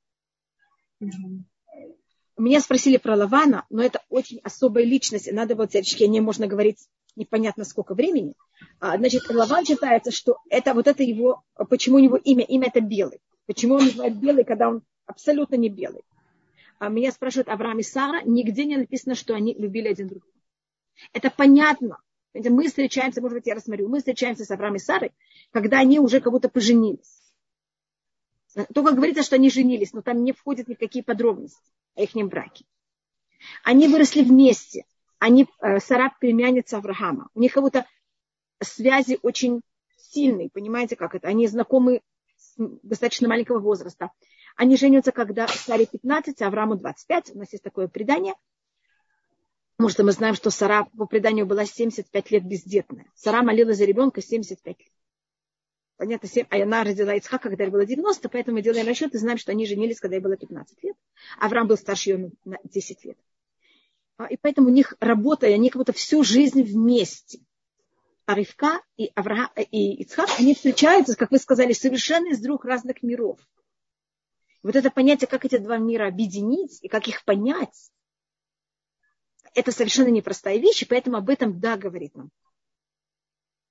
Меня спросили про Лавана, но это очень особая личность. И надо вот о ней можно говорить непонятно сколько времени. А, значит, Лаван считается, что это вот это его, почему у него имя? Имя это белый. Почему он называет белый, когда он абсолютно не белый? А меня спрашивают Авраам и Сара, нигде не написано, что они любили один другого. Это понятно. Мы встречаемся, может быть, я рассмотрю, мы встречаемся с Авраамом и Сарой, когда они уже как будто поженились. Только говорится, что они женились, но там не входят никакие подробности о их браке. Они выросли вместе. Они, э, Сара племянница Авраама. У них как будто связи очень сильные, понимаете, как это? Они знакомы достаточно маленького возраста. Они женятся, когда Саре 15, а Аврааму 25. У нас есть такое предание. Потому что мы знаем, что Сара по преданию была 75 лет бездетная. Сара молила за ребенка 75 лет. Понятно, 7, а она родила Ицхака, когда ей было 90, поэтому мы делаем расчет и знаем, что они женились, когда ей было 15 лет. Авраам был старше ее на 10 лет. А, и поэтому у них работа, и они как будто всю жизнь вместе. А Ривка и, Авраам, и Ицхак, они встречаются, как вы сказали, совершенно из двух разных миров. Вот это понятие, как эти два мира объединить и как их понять, это совершенно непростая вещь, и поэтому об этом да говорит нам.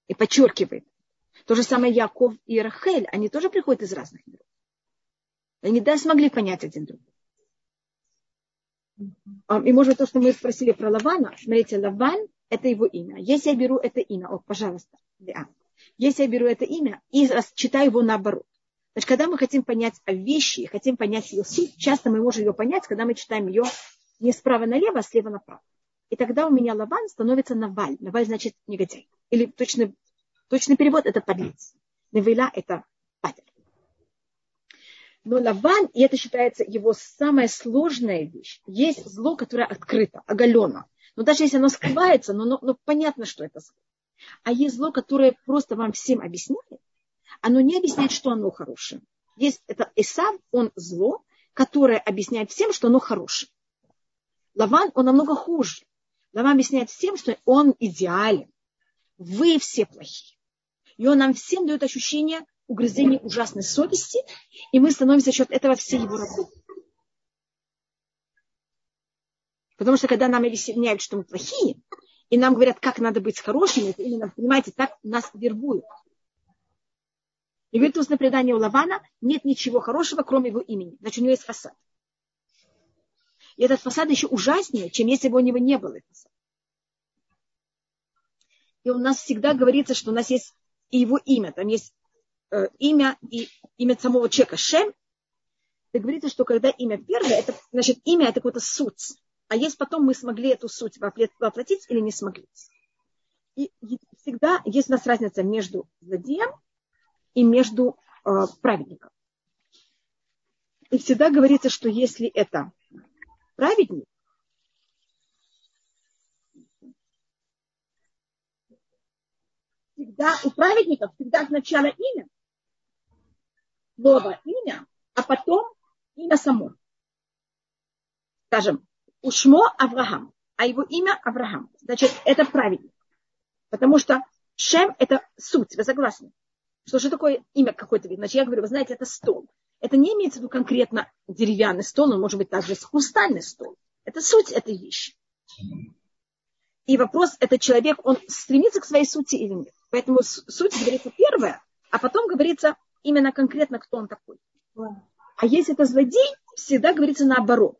И подчеркивает. То же самое Яков и Рахель, они тоже приходят из разных миров. Они да смогли понять один другого. И может то, что мы спросили про Лавана, смотрите, Лаван – это его имя. Если я беру это имя, о, пожалуйста, да. Если я беру это имя и читаю его наоборот. Значит, когда мы хотим понять о вещи, хотим понять ее суть, часто мы можем ее понять, когда мы читаем ее не справа налево, а слева направо. И тогда у меня Лаван становится Наваль. Наваль значит негодяй. Или точный, точный перевод это подлец. Навиля это падаль. Но Лаван, и это считается его самая сложная вещь, есть зло, которое открыто, оголено. Но даже если оно скрывается, но, но, но понятно, что это зло. А есть зло, которое просто вам всем объясняет, оно не объясняет, что оно хорошее. Есть это Исав, он зло, которое объясняет всем, что оно хорошее. Лаван, он намного хуже. Лаван объясняет всем, что он идеален. Вы все плохие. И он нам всем дает ощущение угрызения ужасной совести, и мы становимся за счет этого все его рабы. Потому что когда нам объясняют, что мы плохие, и нам говорят, как надо быть хорошими, это именно, понимаете, так нас вербуют. И говорит устное предание у Лавана, нет ничего хорошего, кроме его имени. Значит, у него есть фасад. И этот фасад еще ужаснее, чем если бы у него не было. И у нас всегда говорится, что у нас есть и его имя. Там есть э, имя и имя самого человека Шем. И говорится, что когда имя первое, это значит имя это какая-то суть. А есть потом мы смогли эту суть воплотить или не смогли. И всегда есть у нас разница между злодеем и между э, праведником. И всегда говорится, что если это праведник, всегда у праведников всегда сначала имя, слово имя, а потом имя само. Скажем, Ушмо Авраам, а его имя Авраам. Значит, это праведник. Потому что Шем – это суть, вы согласны? Что же такое имя какое-то? Значит, я говорю, вы знаете, это стол. Это не имеется в виду конкретно деревянный стол, он может быть также хрустальный стол. Это суть этой вещи. И вопрос, этот человек, он стремится к своей сути или нет. Поэтому суть говорится первая, а потом говорится именно конкретно, кто он такой. А если это злодей, всегда говорится наоборот.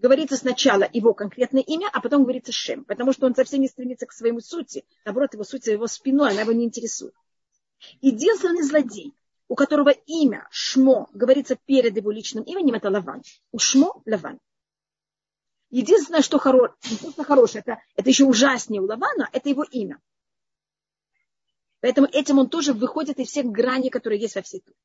Говорится сначала его конкретное имя, а потом говорится Шем, потому что он совсем не стремится к своему сути. Наоборот, его суть его спиной, она его не интересует. Единственный злодей, у которого имя Шмо говорится перед его личным именем, это Лаван. У Шмо Лаван. Единственное, что хоро... не хорошее, это, это еще ужаснее у Лавана, это его имя. Поэтому этим он тоже выходит из всех граней, которые есть во всей Туре.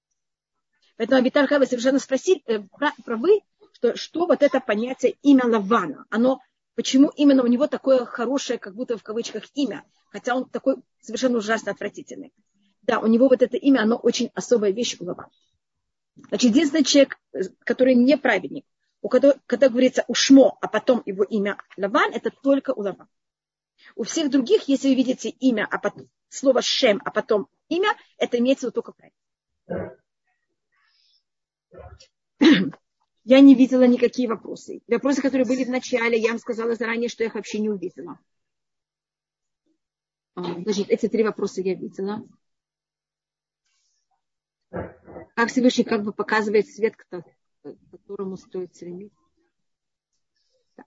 Поэтому Абитар вы совершенно спросили, э, правы, что, что вот это понятие имя Лавана, оно, почему именно у него такое хорошее, как будто в кавычках, имя, хотя он такой совершенно ужасно отвратительный. Да, у него вот это имя, оно очень особая вещь у Лавана. Значит, единственный человек, который не праведник, у которого, когда говорится Ушмо, а потом его имя Лаван, это только у Лавана. У всех других, если вы видите имя, а потом, слово Шем, а потом имя, это имеется только правильно. Я не видела никакие вопросы. Вопросы, которые были в начале, я вам сказала заранее, что я их вообще не увидела. А, значит, эти три вопроса я видела. Как Всевышний как бы показывает свет, к которому стоит стремиться.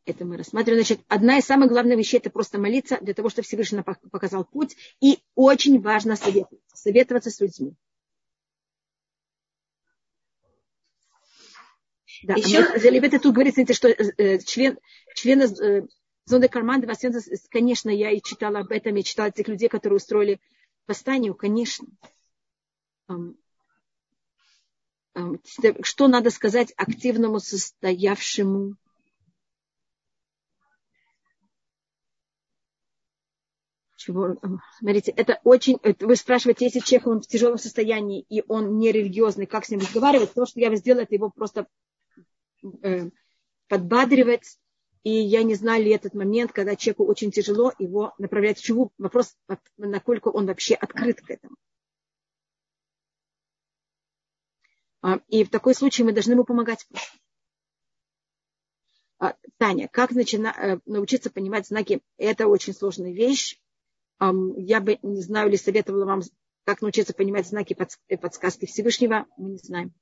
Это мы рассматриваем. Значит, одна из самых главных вещей – это просто молиться для того, чтобы Всевышний показал путь. И очень важно советоваться, советоваться с людьми. Да, Еще... это тут говорится, что э, член, члены э, зоны кармана, конечно, я и читала об этом, я читала тех людей, которые устроили восстание, конечно. Что надо сказать активному состоявшему чего, смотрите, это очень, вы спрашиваете, если человек он в тяжелом состоянии и он не религиозный, как с ним разговаривать, то, что я сделала, это его просто э, подбадривать. И я не знаю ли этот момент, когда человеку очень тяжело его направлять чуву. Вопрос, насколько он вообще открыт к этому. А, и в такой случае мы должны ему помогать. А, Таня, как начина, э, научиться понимать знаки? Это очень сложная вещь. Я бы не знаю, ли советовала вам, как научиться понимать знаки подсказки Всевышнего. Мы не знаем.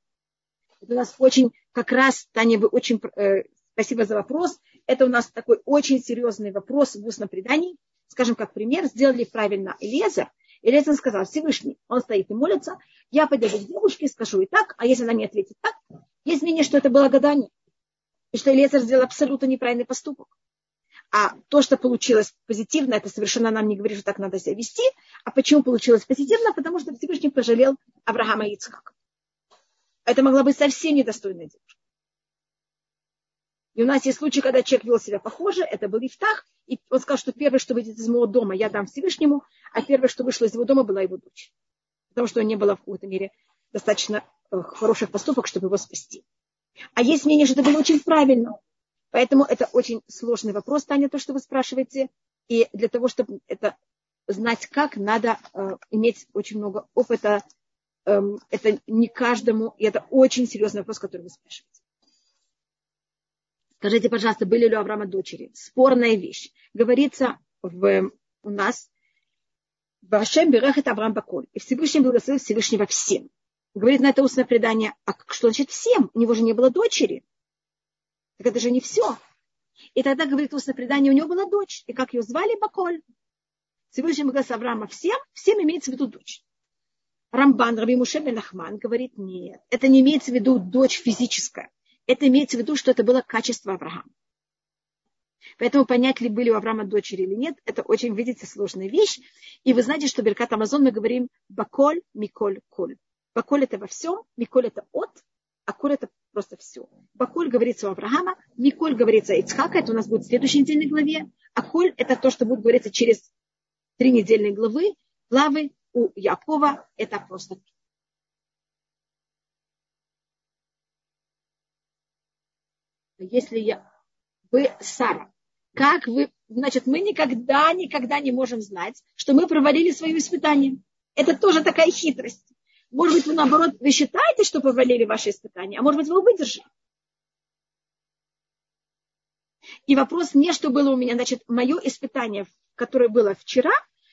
Это у нас очень, как раз, Таня, вы очень, э, спасибо за вопрос. Это у нас такой очень серьезный вопрос в устном предании. Скажем, как пример, сделали правильно Элезер. Элезер сказал, Всевышний, он стоит и молится, я подойду к девушке, скажу и так, а если она мне ответит так, есть мнение, что это было гадание. И что Элезер сделал абсолютно неправильный поступок. А то, что получилось позитивно, это совершенно нам не говорит, что так надо себя вести. А почему получилось позитивно? Потому что Всевышний пожалел Авраама Ицхака. Это могла быть совсем недостойная девушка. И у нас есть случай, когда человек вел себя похоже, это был Ифтах, и он сказал, что первое, что выйдет из моего дома, я дам Всевышнему, а первое, что вышло из его дома, была его дочь. Потому что у не было в какой-то мере достаточно э, хороших поступок, чтобы его спасти. А есть мнение, что это было очень правильно. Поэтому это очень сложный вопрос, Таня, то, что вы спрашиваете. И для того, чтобы это знать как, надо э, иметь очень много опыта это не каждому, и это очень серьезный вопрос, который вы спрашиваете. Скажите, пожалуйста, были ли у Авраама дочери? Спорная вещь. Говорится в, у нас, Вашем Берехет Авраам Баколь. И Всевышний благословил Всевышнего всем. Говорит на это устное предание, а что значит всем? У него же не было дочери. Так это же не все. И тогда, говорит устное предание, у него была дочь. И как ее звали Баколь? Всевышний благословил Авраама всем, всем имеется в виду дочь. Рамбан, Раби Муше Бенахман говорит, нет, это не имеется в виду дочь физическая. Это имеется в виду, что это было качество Авраама. Поэтому понять ли были у Авраама дочери или нет, это очень, видите, сложная вещь. И вы знаете, что Беркат Амазон мы говорим баколь, миколь, коль. Баколь это во всем, миколь это от, а коль это просто все. Баколь говорится у Авраама, миколь говорится Ицхака, это у нас будет в следующей недельной главе, а коль это то, что будет говориться через три недельные главы, главы у Якова это просто если я, вы Сара, как вы, значит, мы никогда, никогда не можем знать, что мы провалили свое испытание. Это тоже такая хитрость. Может быть, вы наоборот, вы считаете, что провалили ваше испытание, а может быть, вы выдержали. И вопрос не, что было у меня, значит, мое испытание, которое было вчера,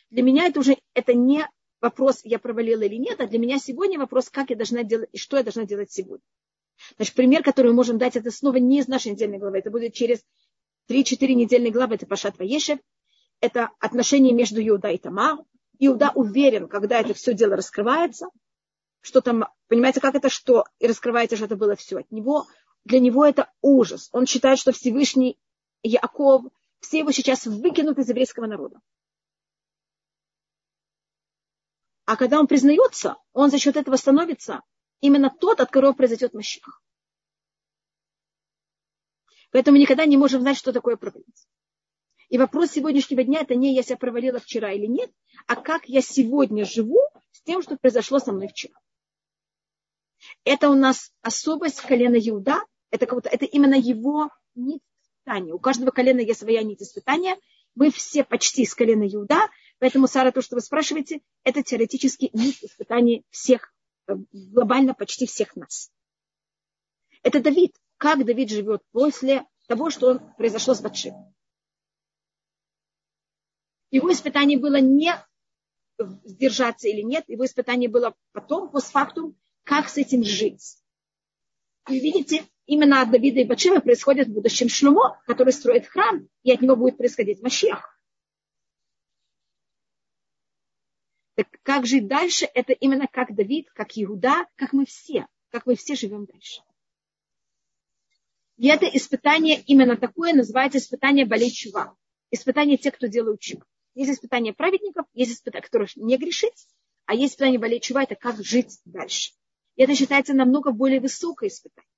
для меня это уже, это не вопрос, я провалила или нет, а для меня сегодня вопрос, как я должна делать и что я должна делать сегодня. Значит, пример, который мы можем дать, это снова не из нашей недельной главы. Это будет через 3-4 недельные главы. Это Пашат Ваешев. Это отношения между Иуда и Тамар. Иуда уверен, когда это все дело раскрывается, что там, понимаете, как это что, и раскрывается, что это было все от него. Для него это ужас. Он считает, что Всевышний Яков, все его сейчас выкинут из еврейского народа. А когда он признается, он за счет этого становится именно тот, от которого произойдет Маших. Поэтому никогда не можем знать, что такое провалиться. И вопрос сегодняшнего дня это не я себя провалила вчера или нет, а как я сегодня живу с тем, что произошло со мной вчера. Это у нас особость колена Иуда, это, как будто, это именно его нить испытания. У каждого колена есть своя нить испытания. Мы все почти с колена Иуда, поэтому, Сара, то, что вы спрашиваете, это теоретически нить испытаний всех Э, глобально почти всех нас. Это Давид. Как Давид живет после того, что он произошло с Батшем. Его испытание было не сдержаться или нет, его испытание было потом, постфактум, как с этим жить. И видите, именно от Давида и Батшева происходит в будущем Шлюмо, который строит храм, и от него будет происходить Машех. Так как жить дальше, это именно как Давид, как Иуда, как мы все, как мы все живем дальше. И это испытание именно такое называется испытание болей чува. Испытание тех, кто делают чува. Есть испытание праведников, есть испытание, которых не грешить, а есть испытание болей чува, это как жить дальше. И это считается намного более высокое испытание.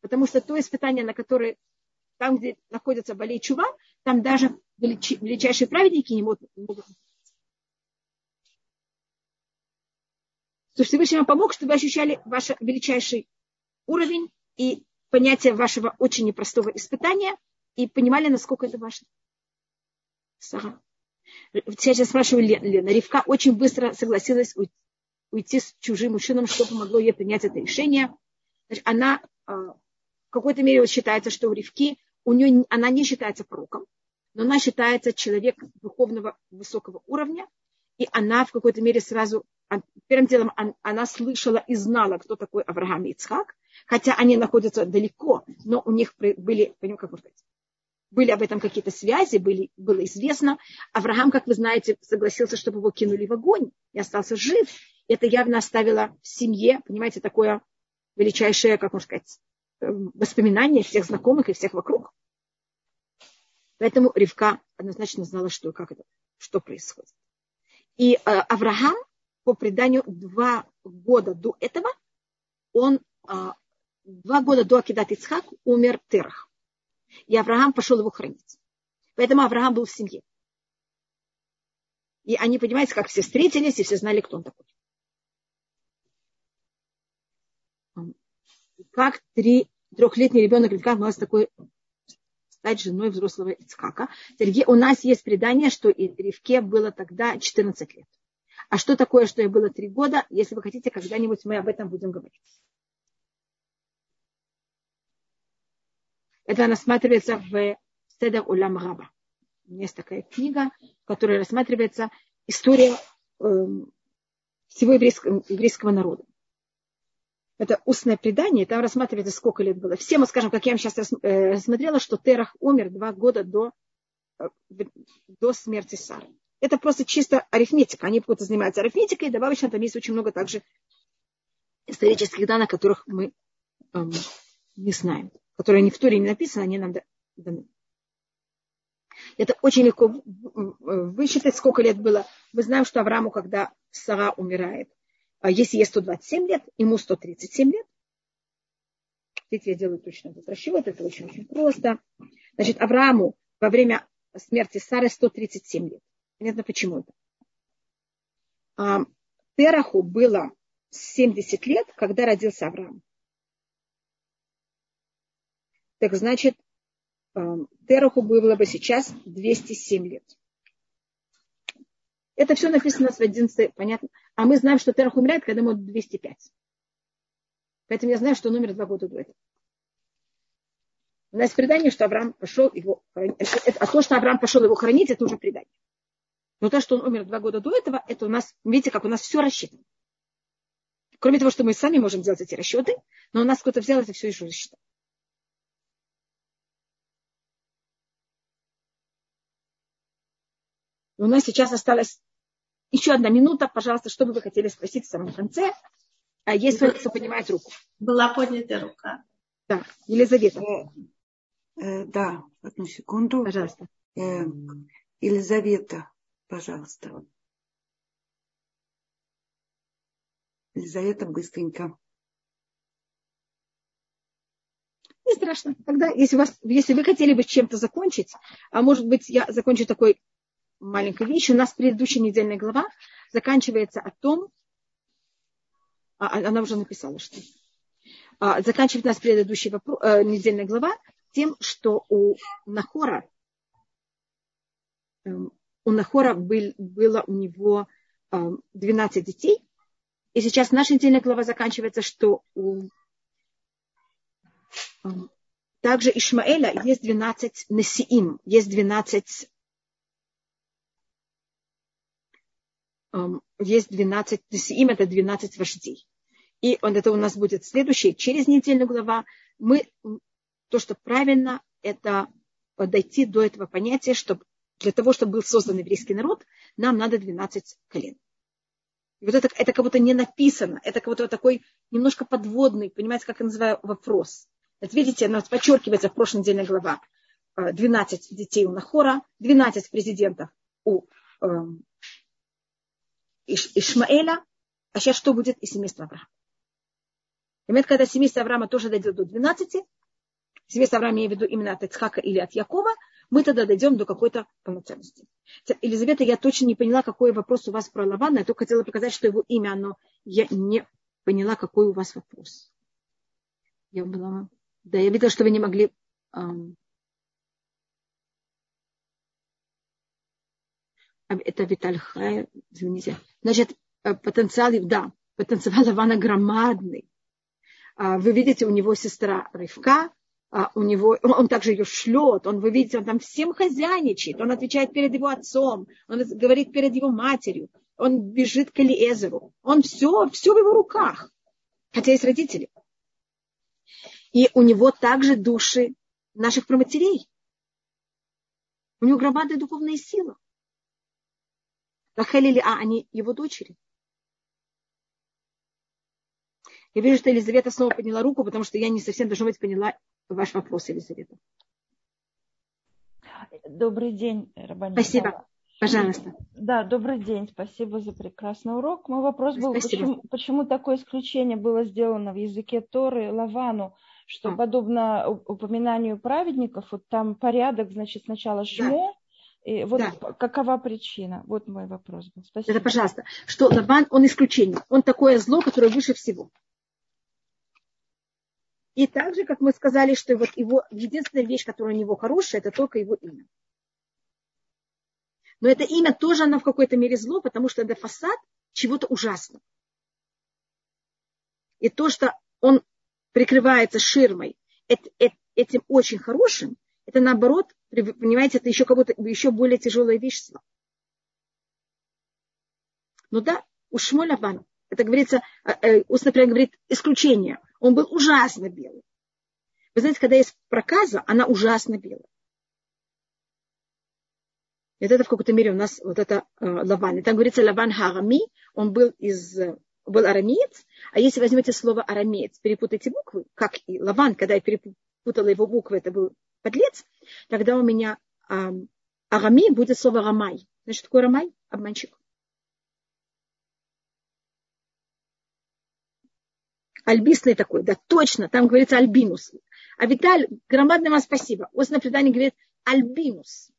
Потому что то испытание, на которое там, где находится болей чува, там даже величайшие праведники не могут, не могут что Всевышний вам помог, чтобы вы ощущали ваш величайший уровень и понятие вашего очень непростого испытания и понимали, насколько это важно. Сара. Сейчас спрашиваю Лена. Ривка очень быстро согласилась уйти с чужим мужчином, что помогло ей принять это решение. Значит, она а, в какой-то мере считается, что у Ривки, у нее, она не считается пророком, но она считается человек духовного высокого уровня, и она в какой-то мере сразу первым делом она слышала и знала, кто такой Авраам и Ицхак, хотя они находятся далеко, но у них были, понимаете, как сказать, были об этом какие-то связи, были, было известно. Авраам, как вы знаете, согласился, чтобы его кинули в огонь и остался жив. Это явно оставило в семье, понимаете, такое величайшее, как можно сказать, эм, воспоминание всех знакомых и всех вокруг. Поэтому Ривка однозначно знала, что, как это, что происходит. И э, Авраам по преданию, два года до этого он, а, два года до Акидат Ицхак умер Терах. И Авраам пошел его хранить. Поэтому Авраам был в семье. И они, понимаете, как все встретились, и все знали, кто он такой. Как три, трехлетний ребенок как у нас такой стать женой взрослого Ицхака. Сергей, у нас есть предание, что и Ривке было тогда 14 лет. А что такое, что я было три года? Если вы хотите, когда-нибудь мы об этом будем говорить. Это рассматривается в Седа Улам Раба. Есть такая книга, в которой рассматривается история э, всего еврейского, еврейского народа. Это устное предание, там рассматривается, сколько лет было. Все мы скажем, как я вам сейчас э, рассмотрела, что Терах умер два года до, э, до смерти Сары. Это просто чисто арифметика. Они будут заниматься арифметикой, и добавочно там есть очень много также исторических данных, которых мы эм, не знаем, которые не в Туре не написаны, они нам даны. Это очень легко высчитать, сколько лет было. Мы знаем, что Аврааму, когда Сара умирает, а если ей 127 лет, ему 137 лет. Видите, я делаю точно этот расчет, это очень-очень просто. Значит, Аврааму во время смерти Сары 137 лет. Понятно, почему это. А, Тераху было 70 лет, когда родился Авраам. Так значит, а, Тераху было бы сейчас 207 лет. Это все написано с 11, понятно. А мы знаем, что Терах умирает, когда ему 205. Поэтому я знаю, что он умер два года до этого. У нас предание, что Авраам пошел его хранить. А то, что Авраам пошел его хранить, это уже предание. Но то, что он умер два года до этого, это у нас, видите, как у нас все рассчитано. Кроме того, что мы сами можем делать эти расчеты, но у нас кто-то взял это все и рассчитал. У нас сейчас осталось еще одна минута. Пожалуйста, что бы вы хотели спросить в самом конце? А если кто поднимает руку? Была поднята рука. Да, Елизавета. Э, э, да, одну секунду. Пожалуйста. Э, Елизавета, пожалуйста. Елизавета, быстренько. Не страшно. Тогда, если, вас, если вы хотели бы чем-то закончить, а может быть, я закончу такой маленькой вещью. У нас предыдущая недельная глава заканчивается о том, а, а она уже написала, что а, заканчивает нас предыдущая э, недельная глава тем, что у Нахора э, у Нахора был, было у него э, 12 детей, и сейчас наша недельная глава заканчивается, что у э, также Ишмаэля есть 12 Несиим, есть 12 есть 12, Несиим это 12 вождей. И он, это у нас будет следующий, через недельную глава. Мы, то, что правильно, это дойти до этого понятия, что для того, чтобы был создан еврейский народ, нам надо 12 колен. И вот это, это как будто не написано, это как будто такой немножко подводный, понимаете, как я называю, вопрос. Вот видите, она подчеркивается в прошлой недельной глава. 12 детей у Нахора, 12 президентов у э, Иш, Ишмаэля, а сейчас что будет из семейства Авраама? Понимаете, когда семейство Авраама тоже дойдет до 12, семейство Авраама, я имею в виду именно от Ицхака или от Якова, мы тогда дойдем до какой-то полноценности. Елизавета, я точно не поняла, какой вопрос у вас про Лавана. Я только хотела показать, что его имя, но я не поняла, какой у вас вопрос. Я была... Да, я видела, что вы не могли... Это Виталь Хай, извините. Значит, э, потенциал, да, потенциал Лавана громадный. А, вы видите, у него сестра Рывка, а, у него, он также ее шлет, он, вы видите, он там всем хозяйничает, он отвечает перед его отцом, он говорит перед его матерью, он бежит к Элиезеру, он все, все в его руках, хотя есть родители. И у него также души наших проматерей. У него громадная духовная сила. Рахель или А, они его дочери. Я вижу, что Елизавета снова подняла руку, потому что я не совсем, должна быть, поняла ваш вопрос, Елизавета. Добрый день, Рабани. Спасибо. Пожалуйста. Да, добрый день. Спасибо за прекрасный урок. Мой вопрос был, почему, почему такое исключение было сделано в языке Торы Лавану, что а. подобно упоминанию праведников, вот там порядок, значит, сначала шмо. И вот да. какова причина? Вот мой вопрос был. Спасибо. Это, пожалуйста, что Лаван, он исключение. Он такое зло, которое выше всего. И также, как мы сказали, что вот его единственная вещь, которая у него хорошая, это только его имя. Но это имя тоже оно в какой-то мере зло, потому что это фасад чего-то ужасного. И то, что он прикрывается ширмой этим очень хорошим, это наоборот, понимаете, это еще как будто еще более тяжелая вещь. Ну да, у Шмоля Бана, это говорится, э, э, устно прям говорит, исключение – он был ужасно белый. Вы знаете, когда есть проказа, она ужасно белая. И это в какой-то мере у нас вот это э, Лаван. И там говорится Лаван Харами, он был из был арамеец, а если возьмете слово арамеец, перепутайте буквы, как и Лаван, когда я перепутала его буквы, это был подлец, тогда у меня э, арами будет слово рамай. Знаешь, что такое рамай? Обманщик. альбисный такой, да, точно, там говорится альбинус. А Виталь, громадное вам спасибо. Устное предание говорит альбинус.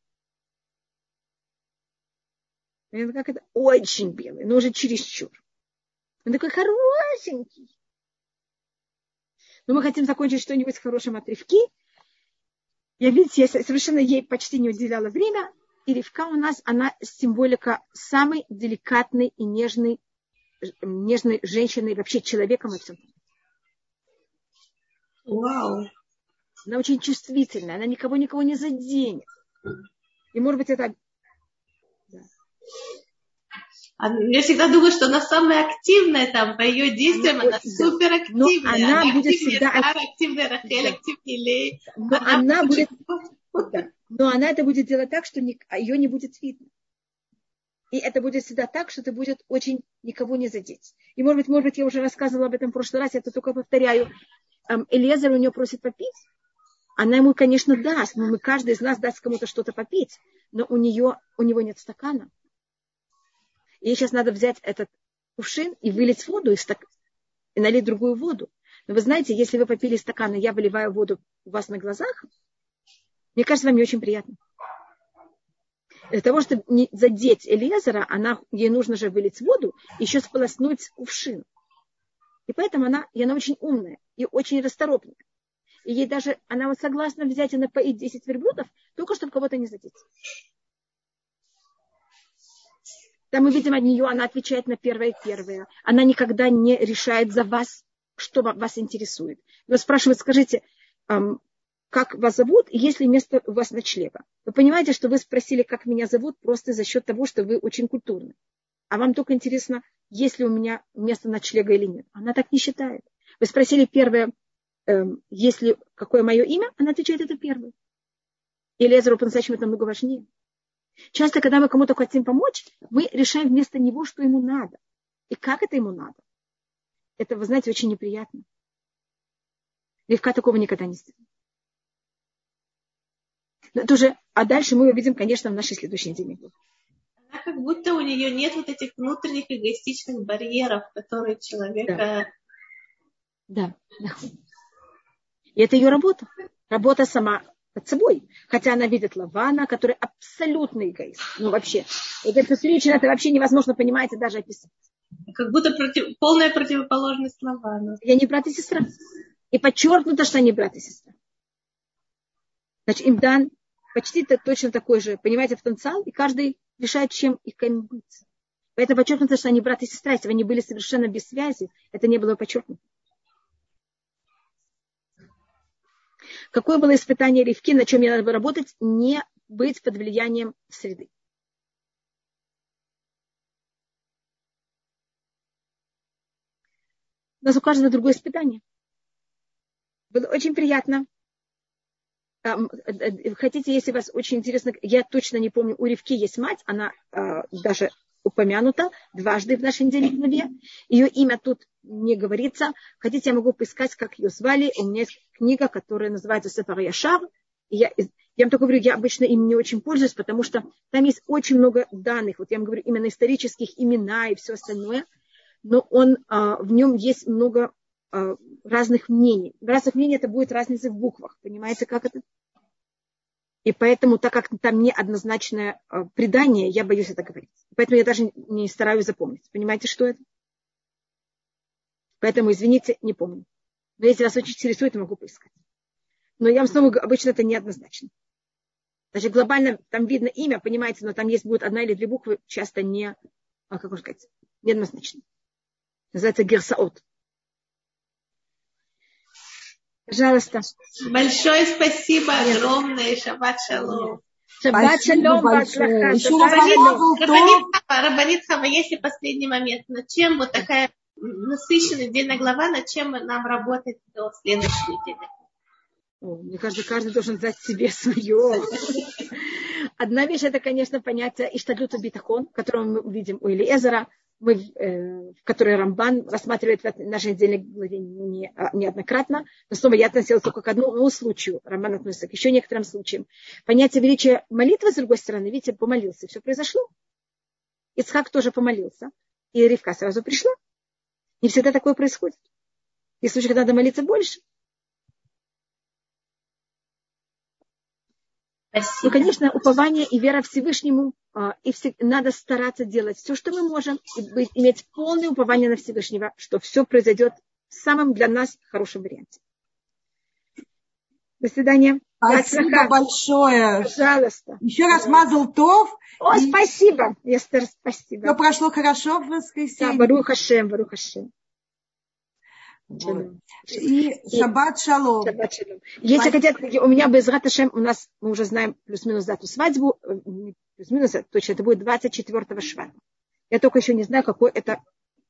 Это как это? Очень белый, но уже чересчур. Он такой хорошенький. Но мы хотим закончить что-нибудь с хорошим отрывки. Я, видите, я совершенно ей почти не уделяла время. И ревка у нас, она символика самой деликатной и нежной, нежной женщины, вообще человеком во всем. Вау. Она очень чувствительная, она никого никого не заденет. И может быть это... Я всегда думаю, что она самая активная там, по ее действиям, она, она супер активная. Но она, она будет всегда... Сара, активная Рахель, да. активная Лей. Но она, она будет... Да. Но она это будет делать так, что не... ее не будет видно. И это будет всегда так, что это будет очень никого не задеть. И, может быть, может быть, я уже рассказывала об этом в прошлый раз, я это только повторяю. Элезер у нее просит попить. Она ему, конечно, даст, но мы, каждый из нас даст кому-то что-то попить, но у, нее, у него нет стакана. Ей сейчас надо взять этот кувшин и вылить воду из стак... и налить другую воду. Но вы знаете, если вы попили стакан, и я выливаю воду у вас на глазах, мне кажется, вам не очень приятно. Для того, чтобы не задеть Элиезера, она, ей нужно же вылить воду еще сполоснуть кувшин. И поэтому она, и она очень умная и очень расторопная. И ей даже, она вот согласна взять и напоить 10 верблюдов, только чтобы кого-то не задеть. Там мы видим от нее, она отвечает на первое первое. Она никогда не решает за вас, что вас интересует. Вы спрашивают, скажите, как вас зовут, и есть ли место у вас ночлега. Вы понимаете, что вы спросили, как меня зовут, просто за счет того, что вы очень культурны. А вам только интересно, есть ли у меня место ночлега или нет. Она так не считает. Вы спросили первое, эм, есть ли какое мое имя, она отвечает, это первое. И Лезеру по-настоящему это намного важнее. Часто, когда мы кому-то хотим помочь, мы решаем вместо него, что ему надо. И как это ему надо. Это, вы знаете, очень неприятно. Легка такого никогда не сделает. Это уже, а дальше мы увидим, конечно, в нашей следующей неделе. Она как будто у нее нет вот этих внутренних эгоистичных барьеров, которые человека... Да. да, да. И это ее работа. Работа сама над собой. Хотя она видит Лавана, который абсолютный эгоист. Ну, вообще. Говорит, посмотрите, это вообще невозможно понимать и даже описать. Как будто против, полная противоположность Лавана. Я не брат и сестра. И подчеркнуто, что они брат и сестра. Значит, им дан почти точно такой же, понимаете, потенциал, и каждый решает, чем и кем быть. Поэтому подчеркнуто, что они брат и сестра. Если бы они были совершенно без связи, это не было подчеркнуто. Какое было испытание Ривки, на чем мне надо было работать? Не быть под влиянием среды. У нас у каждого другое испытание. Было очень приятно. Э, э, хотите, если вас очень интересно, я точно не помню, у Ривки есть мать, она а, даже упомянута дважды в нашей недельной главе. Ее имя тут не говорится. Хотите, я могу поискать, как ее звали. У меня есть книга, которая называется Сефар Яшар. Я, я вам только говорю, я обычно им не очень пользуюсь, потому что там есть очень много данных. Вот я вам говорю именно исторических имена и все остальное. Но он, а, в нем есть много а, разных мнений. Разных мнений это будет разница в буквах. Понимаете, как это? И поэтому, так как там неоднозначное а, предание, я боюсь это говорить. Поэтому я даже не стараюсь запомнить. Понимаете, что это? Поэтому, извините, не помню. Но если вас очень интересует, я могу поискать. Но я вам снова говорю, обычно это неоднозначно. Даже глобально там видно имя, понимаете, но там есть будет одна или две буквы, часто не, а, как можно сказать, неоднозначно. Называется герсаот. Пожалуйста. Большое спасибо огромное. Шаббат шалом. Шаббат шалом. Рабанит Хава, если последний момент, над чем вот такая насыщенная отдельная глава, над чем нам работать до следующей недели? мне кажется, каждый должен дать себе свое. Одна вещь это, конечно, понятие Иштадлюта Битахон, которое мы видим у Элиезера, мы, э, в которой Рамбан рассматривает в нашей отдельной главе не, а, неоднократно, но снова я относилась только к одному случаю, Рамбан относится к еще некоторым случаям. Понятие величия молитвы, с другой стороны, видите, помолился, все произошло. Ицхак тоже помолился, и Ривка сразу пришла. Не всегда такое происходит. Есть случаи, когда надо молиться больше – Спасибо. Ну, конечно, упование и вера Всевышнему, а, и надо стараться делать все, что мы можем, и быть, иметь полное упование на Всевышнего, что все произойдет в самом для нас хорошем варианте. До свидания. Спасибо большое. Пожалуйста. Еще раз мазал тов. О, и... спасибо, Эстер, спасибо. Все прошло хорошо в воскресенье. Да, Барух Хашем, Барух Хашем. И шаббат шалом. Шаббат шалом. Если хотят, у меня без Раташем, у нас, мы уже знаем плюс-минус дату свадьбу, плюс-минус, точно, это будет 24 швата. Я только еще не знаю, какой это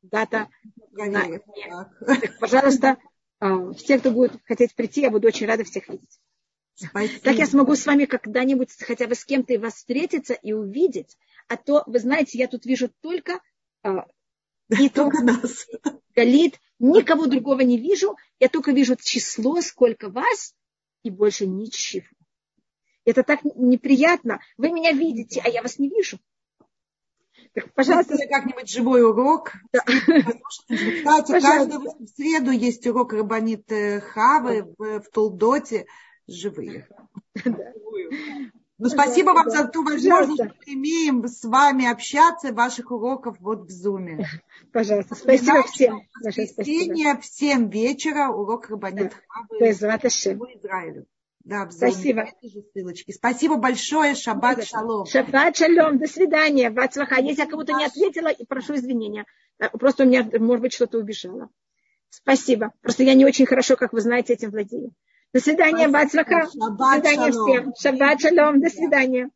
дата. Так, пожалуйста, а, все, кто будет хотеть прийти, я буду очень рада всех видеть. Спасибо. Так я смогу с вами когда-нибудь хотя бы с кем-то и вас встретиться и увидеть. А то, вы знаете, я тут вижу только а, [laughs] не только нас. [laughs] Галит, никого другого не вижу. Я только вижу число, сколько вас, и больше ничего. Это так неприятно. Вы меня видите, а я вас не вижу. Так, пожалуйста. как-нибудь живой урок. Да. Кстати, [laughs] каждую в среду есть урок Рабанит Хавы в, в Толдоте живые. [laughs] Ну, спасибо вам за ту возможность, что мы имеем с вами общаться, ваших уроков вот в Зуме. [laughs] Пожалуйста, спасибо всем. Воскресенье в 7 вечера урок Рабанит да. Хавы Израилю. Да, Спасибо. ссылочки. Спасибо большое. Шаббат шалом. Шаббат шалом. До свидания. Вацлаха. Если я кому-то не ответила, прошу извинения. Просто у меня, может быть, что-то убежало. Спасибо. Просто я не очень хорошо, как вы знаете, этим владею. До свидания, Вацлаха. До свидания всем. Шаббат шалом. До свидания.